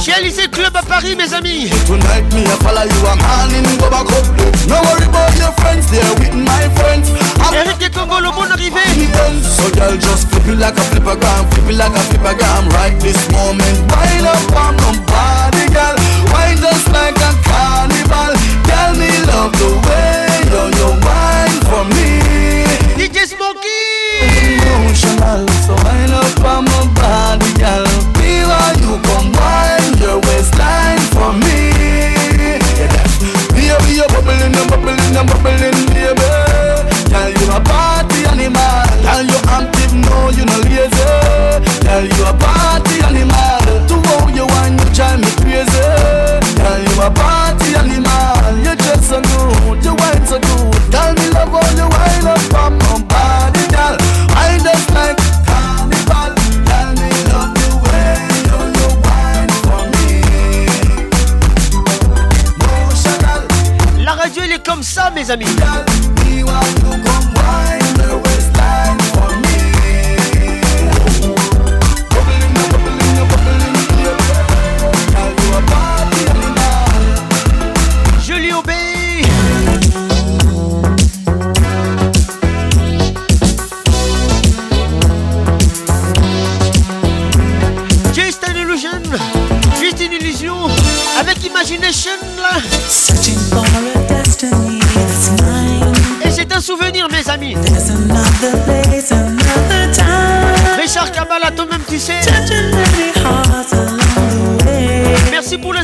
Chez Lycée Club à Paris, mes amis. Tonight me a follow you, I'm all in go back No worry about your friends, they're with my friends. Eric et Congo, le bon arrivé. So girl, just flip it like a flipper gram, flip it like a flipper gram. Right this moment, wind up, I'm on party, girl. Wind just like a carnival. Tell me love the way you're your wine for me. DJ Smokey. Emotional, so wind up, I'm a body, girl. Be where you come, wild. your waistline for me. Yeah, that's baby, you're bubbling and bubbling and bubbling, baby. Tell you a party animal. Tell you active, no, you no lazy. Tell you a party animal. mais,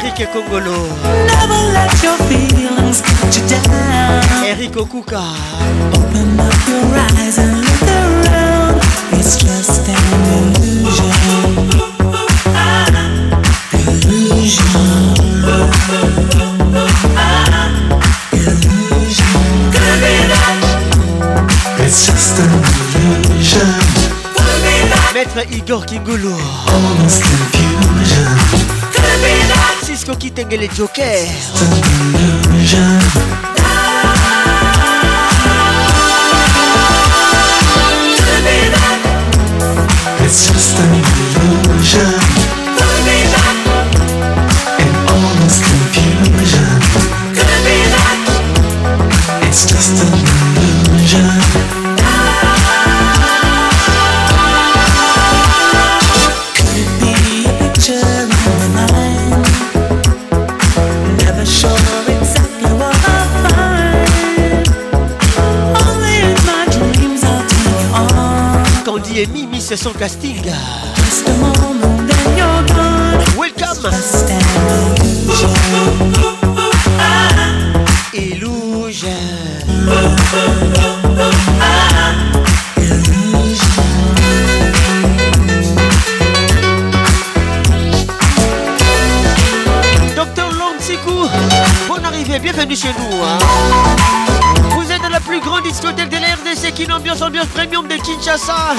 Eric Kongolo Never let your feelings get you down Eric Okuka Open up your eyes and look around It's just an illusion Illusion It's just an illusion Maître Igor Kingoulou Almost a confusion kitenge le joker C'est son casting. Welcome. Illusion. Docteur Siku bonne arrivée, bienvenue chez nous. Hein. Vous êtes dans la plus grande discothèque de l'air RDC qui ambiance ambiance premium de Kinshasa.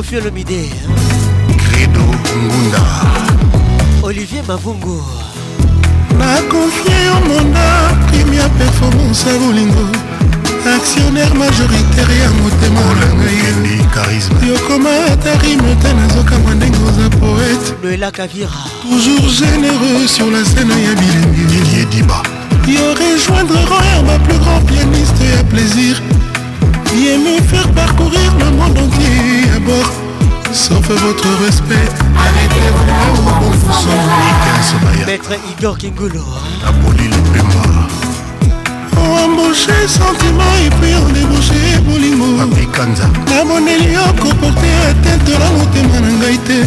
Kofi Olomide Credo Ngunda Olivier Mavungu nakonfie yo monda primia performance ya bolingo actionnaire majoritaire ya motema nangai yokoma ata rime te nazokangwa ndenge oza poete noela kavira toujours généreux sur la scène ya bilembi yo rejoindre royer ma plus grand pianiste ya plaisir sauf votre respect. Arrêtez-vous là où vous sommes Maître Igor Kingolo. Hein. Aboli les paiements. embauché sentiment epui ondebouche bolingoapikanza namoneli à koporte atente na motema na ngai te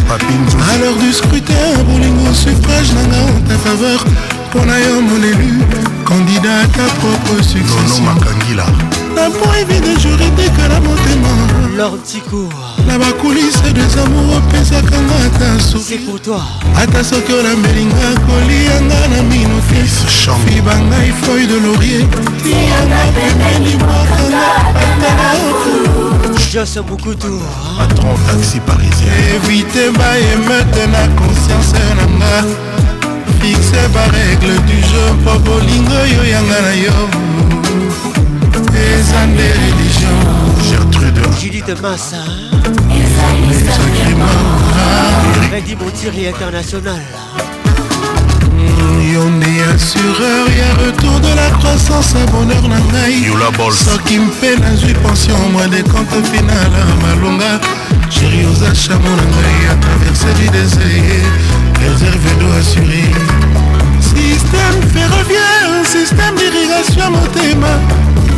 alors du scrutin bolingo suffrage na nga en ta faveur mpona mon élu candidat à ta propre succession napo evi de juridique la na Lors lord ticour na bakulise des amour opesaka nga ata soki ata soki olambelinga koliyanga na mino fifiba ngai e foil de laurier tiyanga pembeni mwakanga atala jos bukutu patron taxi parisien evite baemete na conscience na nga fixe barègle du jeu mpo bolingo oyo yanga na yo eza nde religio gertrude judite massa Freddy Montieri international. On est assureur, y'a retour de la croissance, un bonheur qui me la la vie, pension moi finales, ma final malonga aux achats, mon na à travers cette du d'essayer réservé d'eau assurée système ferroviaire système d'irrigation mon thème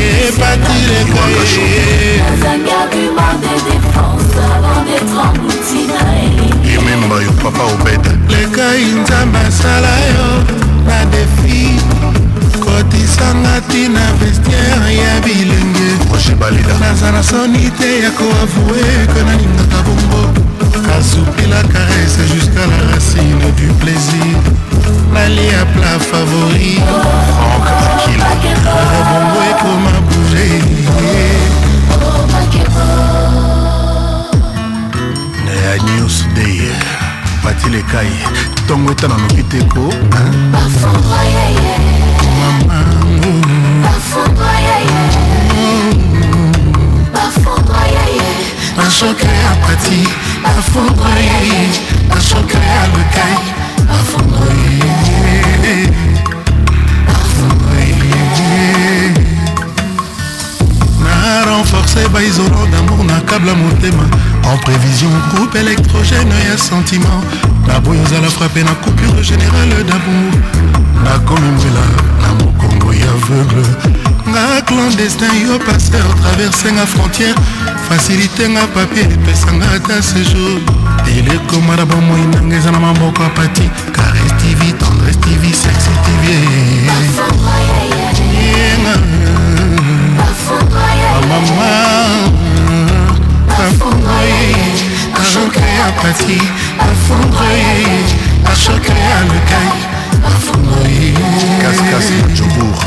ye batireka ye yememba yo papa obed lekai nzambe asala yo na defi kotisanga ntina vestiere ya bilenge naza na soni te ya koavoue ke nalingaka bongo kasupila karese jusqu'à la racine du plaisir nali ya pla favori ebongo ekoma bouge na ya newsday patilekai ntongo etana noki te po Bafondroyeye, bafondroyeye, bafondroyeye, bafondroyeye, bas isolant damour na kabla motema en prévision groupe électrogène et sentiment La aux la frappe na coupure générale damour Na mbela na mokongo ya aveugle Na clandestin yo passer la frontière na papier à ta séjour elekoma na bomoi nanga Car na maboko il cares tv tendres tv sexe tv mama Affondré par chacun à pâti Affondré par chacun à le caille Affondré Casse-casse Jobour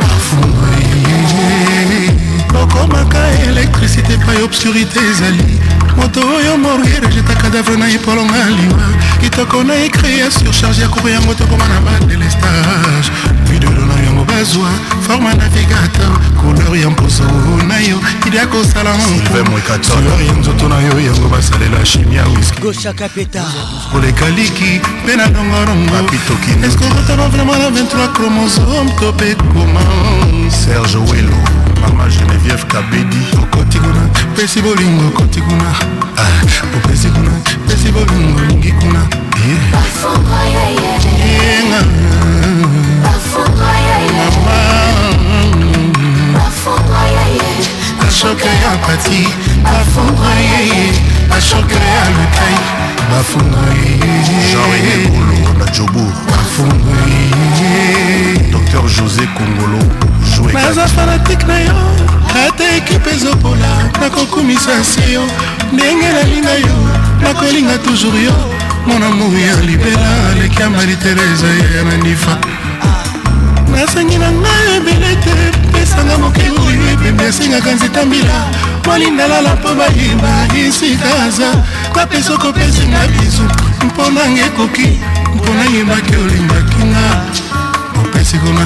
Affondré bokomaka électricité epai obscurité ezali moto oyo morger jetaka davre na epolonga liwa kitoko na ekrea surcharge ya kour yango tokoma na badelestage videlo na yango bazwa forma navigateur couleur ya mposo na yo ilia kosala mouleur ya nzoto na yo yango basalela chimia koleka liki mpe na dongorongoeskokotono vraimen na 23 chromosome to mpe koma serge welo mama genevieve kabedi okoti oh, kuna pesi bolingo okoti kuna ah, opesi oh, kuna pesi bolingo olingi kuna eh. yenga eh, mashoka ya pati bafunga yeye mashoka ya lukai bafunga yeyejean na jobour bafunga yeye dr josé kongolo naza fanatike na yo ata ekipe ezopola nakokumisa si yo ndenge nalinga yo nakolinga toujours yo mona moi ya libela aleki ya maritereza ye ya nandifa nasengi na ngai ebele te pesanga moke oyo epepe asengaka nzeta mbila molinda lala mpo bayeba esika aza kape soki opesinga bizu mpo nanga ekoki mpo nayebaki olingaki nga opesi kuna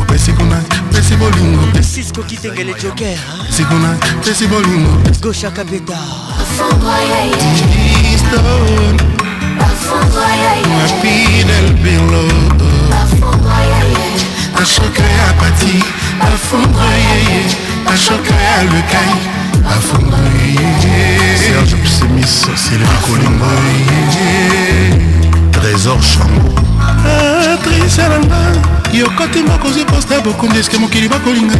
opesi kuna pesi bolingo cisco kitengele joker pesi kuna pesi bolingo gosha kabeta Rapide el pelo ashoka ya pati afungwa yeye ashoka ya lekai afungwa yeye serge psemis sylvie kolinga trésor chango atrisalanga euh, yokoti moko ozwi posta bokundi eske mokili bakolinga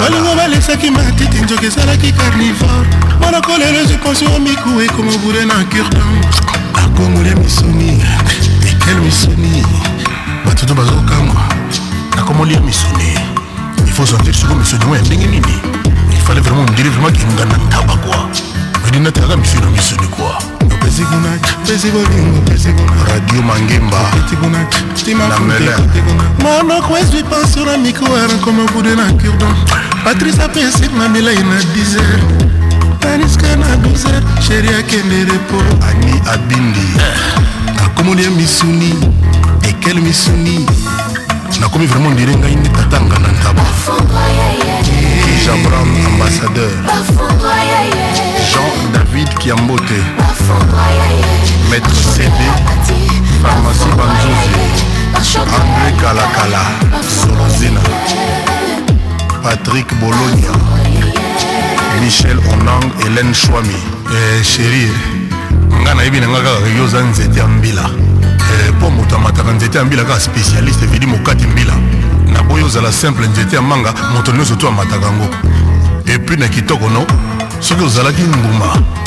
balingo balesaki matiti nzoki esalaki carnivore monoko lelo ezwi ponsi omiku ekoma obure na curtan akongole misoni ekel misoni batutu bazokangwa nakomolia misuni ifo sentir soko misuni oyo ya ndenge nini ifale vraiment ondire vraiment kinga na ntaba kua medinati kaka misuni misuni kua radio mangemba na melin monoko ezwi pension na mikoara koma bude na curdon patrice apensir na milai na 10 heures taniska na 12 heures sheri akende repo ani abindi nakomoli ah. ya misuni ekele misuni nakomi vraiment ndire ngai nde katanga na ntaba eh, jabram ambassadeur jean david kiambote maître cd pharmacie banzuzi andré kalakala solozina patrick bologna michel onang hélène shwami eh, chérie ngai nayebi na ngai kaka yo oza nzete ya mbila mpo moto amataka nzete ya mbila kaka spécialiste eveli mokati mbila na boyi ozala simple nzete ya manga moto nyonso to amataka yango epui na kitoko no soki ozalaki mbuma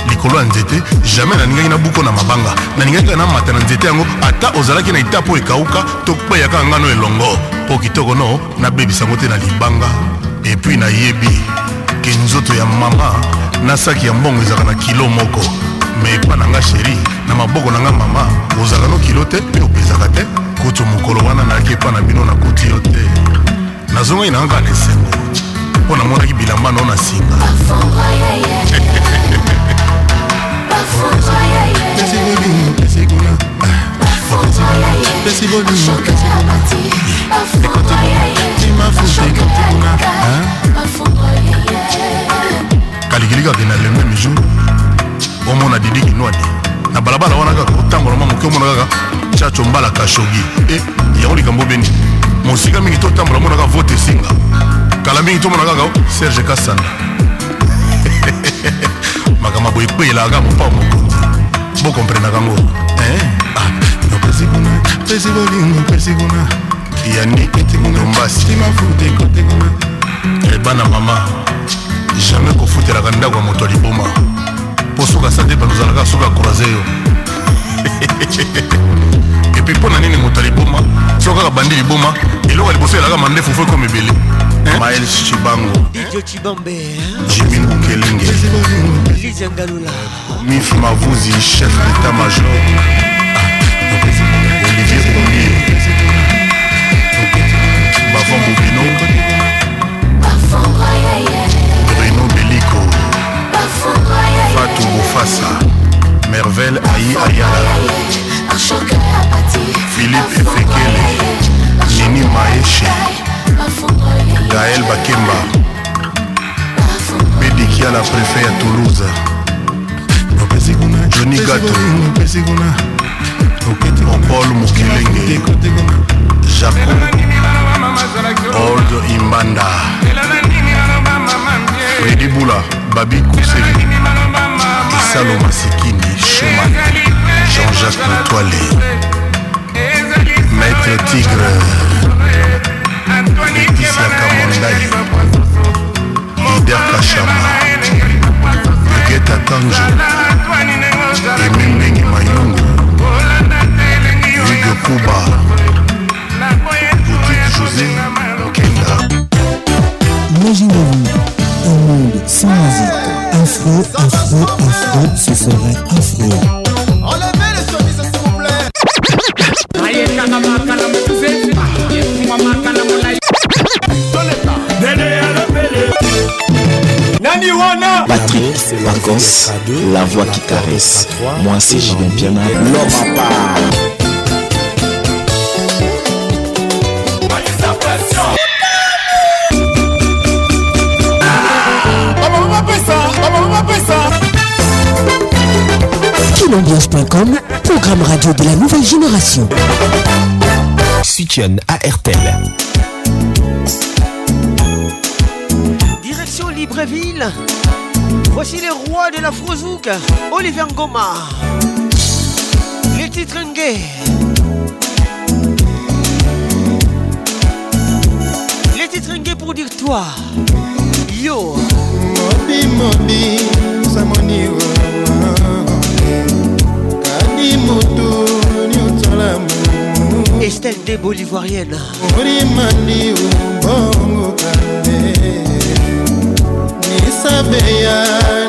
likolo ya nzete jamai naningaki nabuko na mabanga naningaki kaka namata na nzete yango ata ozalaki na ita mpo ekawuka to kweyaka ngano elongo mpo kitoko no nabebisango te na libanga epui nayebi ke nzoto ya mama na saki ya mbongo ezalaka na kilo moko me epa na nga sheri na maboko na nga mama ozalaka nokilo te mpe opesaka te kutu mokolo wana nayaki epa na bino nakuti yo te nazongaki na nga na esengo mpo namonaki bilamba no na singa pesi bolingo kalikilika ke na le même jour omona didi kinwadi na balabala wana kaka otambola mwa moke omona kaka chacho mbala kashogi e yango likambo beni mosika mingi totambola mona kaka vote esinga kala mingi tomona kaka serge kasanda makambo boye ekpe elaka mopao mokonzi bokomprenaka yango eh? ah, pesi kuna pesi bolingo pesi kuna yandikimbasi ebana eh, mama jamai kofutelaka ndako ya moto ya liboma po soki asante balozalaka soki akouraze yo epui mpo na nini moto aliboma soki kaka bandi liboma eloko ya liboso elaka mandefu fo ekoma ebele mael chibango jimin bukelenge mif mavuzi chef d'état major olivier bombio bavon bobino Mobutu Mufasa Merveille Aïe Ayala Philippe Efekele Nini Maeshe Gaël Bakemba Bédikia la préfet à Toulouse Johnny Gato Paul Mukelenge Jacob Old Imbanda Freddy Boula Babi Kouseli salo masikini shuman jean-jacques motoile maître tigre leticia kamondai lider kashama egeta tanjo emendenge mayungu hugo kuba boutique josé souverain afro. Enlevez les chemises, s'il vous plaît. Nani Wana Patrick Vacances, la voix qui caresse. Moi c'est Julien Piana, l'homme à part. Ambiance.com, programme radio de la nouvelle génération. Switchen à RTL. Direction Libreville. Voici les rois de la Frozouk, Olivier Ngoma. Les titres Les titres pour dire toi. Yo. Christelle Debo l'ivoirienne nisabeya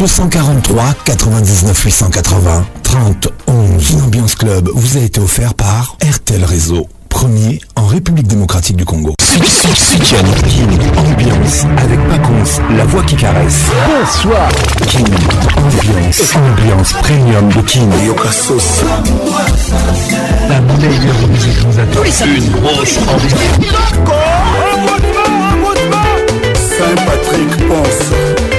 243 99 880 30 11. Ambiance Club vous a été offert par RTL Réseau, premier en République démocratique du Congo. King ambiance avec Paconce, la voix qui caresse. Bonsoir. King ambiance, ambiance premium de King Yokasos. La meilleure musique nous attend. Une grosse ambiance. Saint-Patrick pense.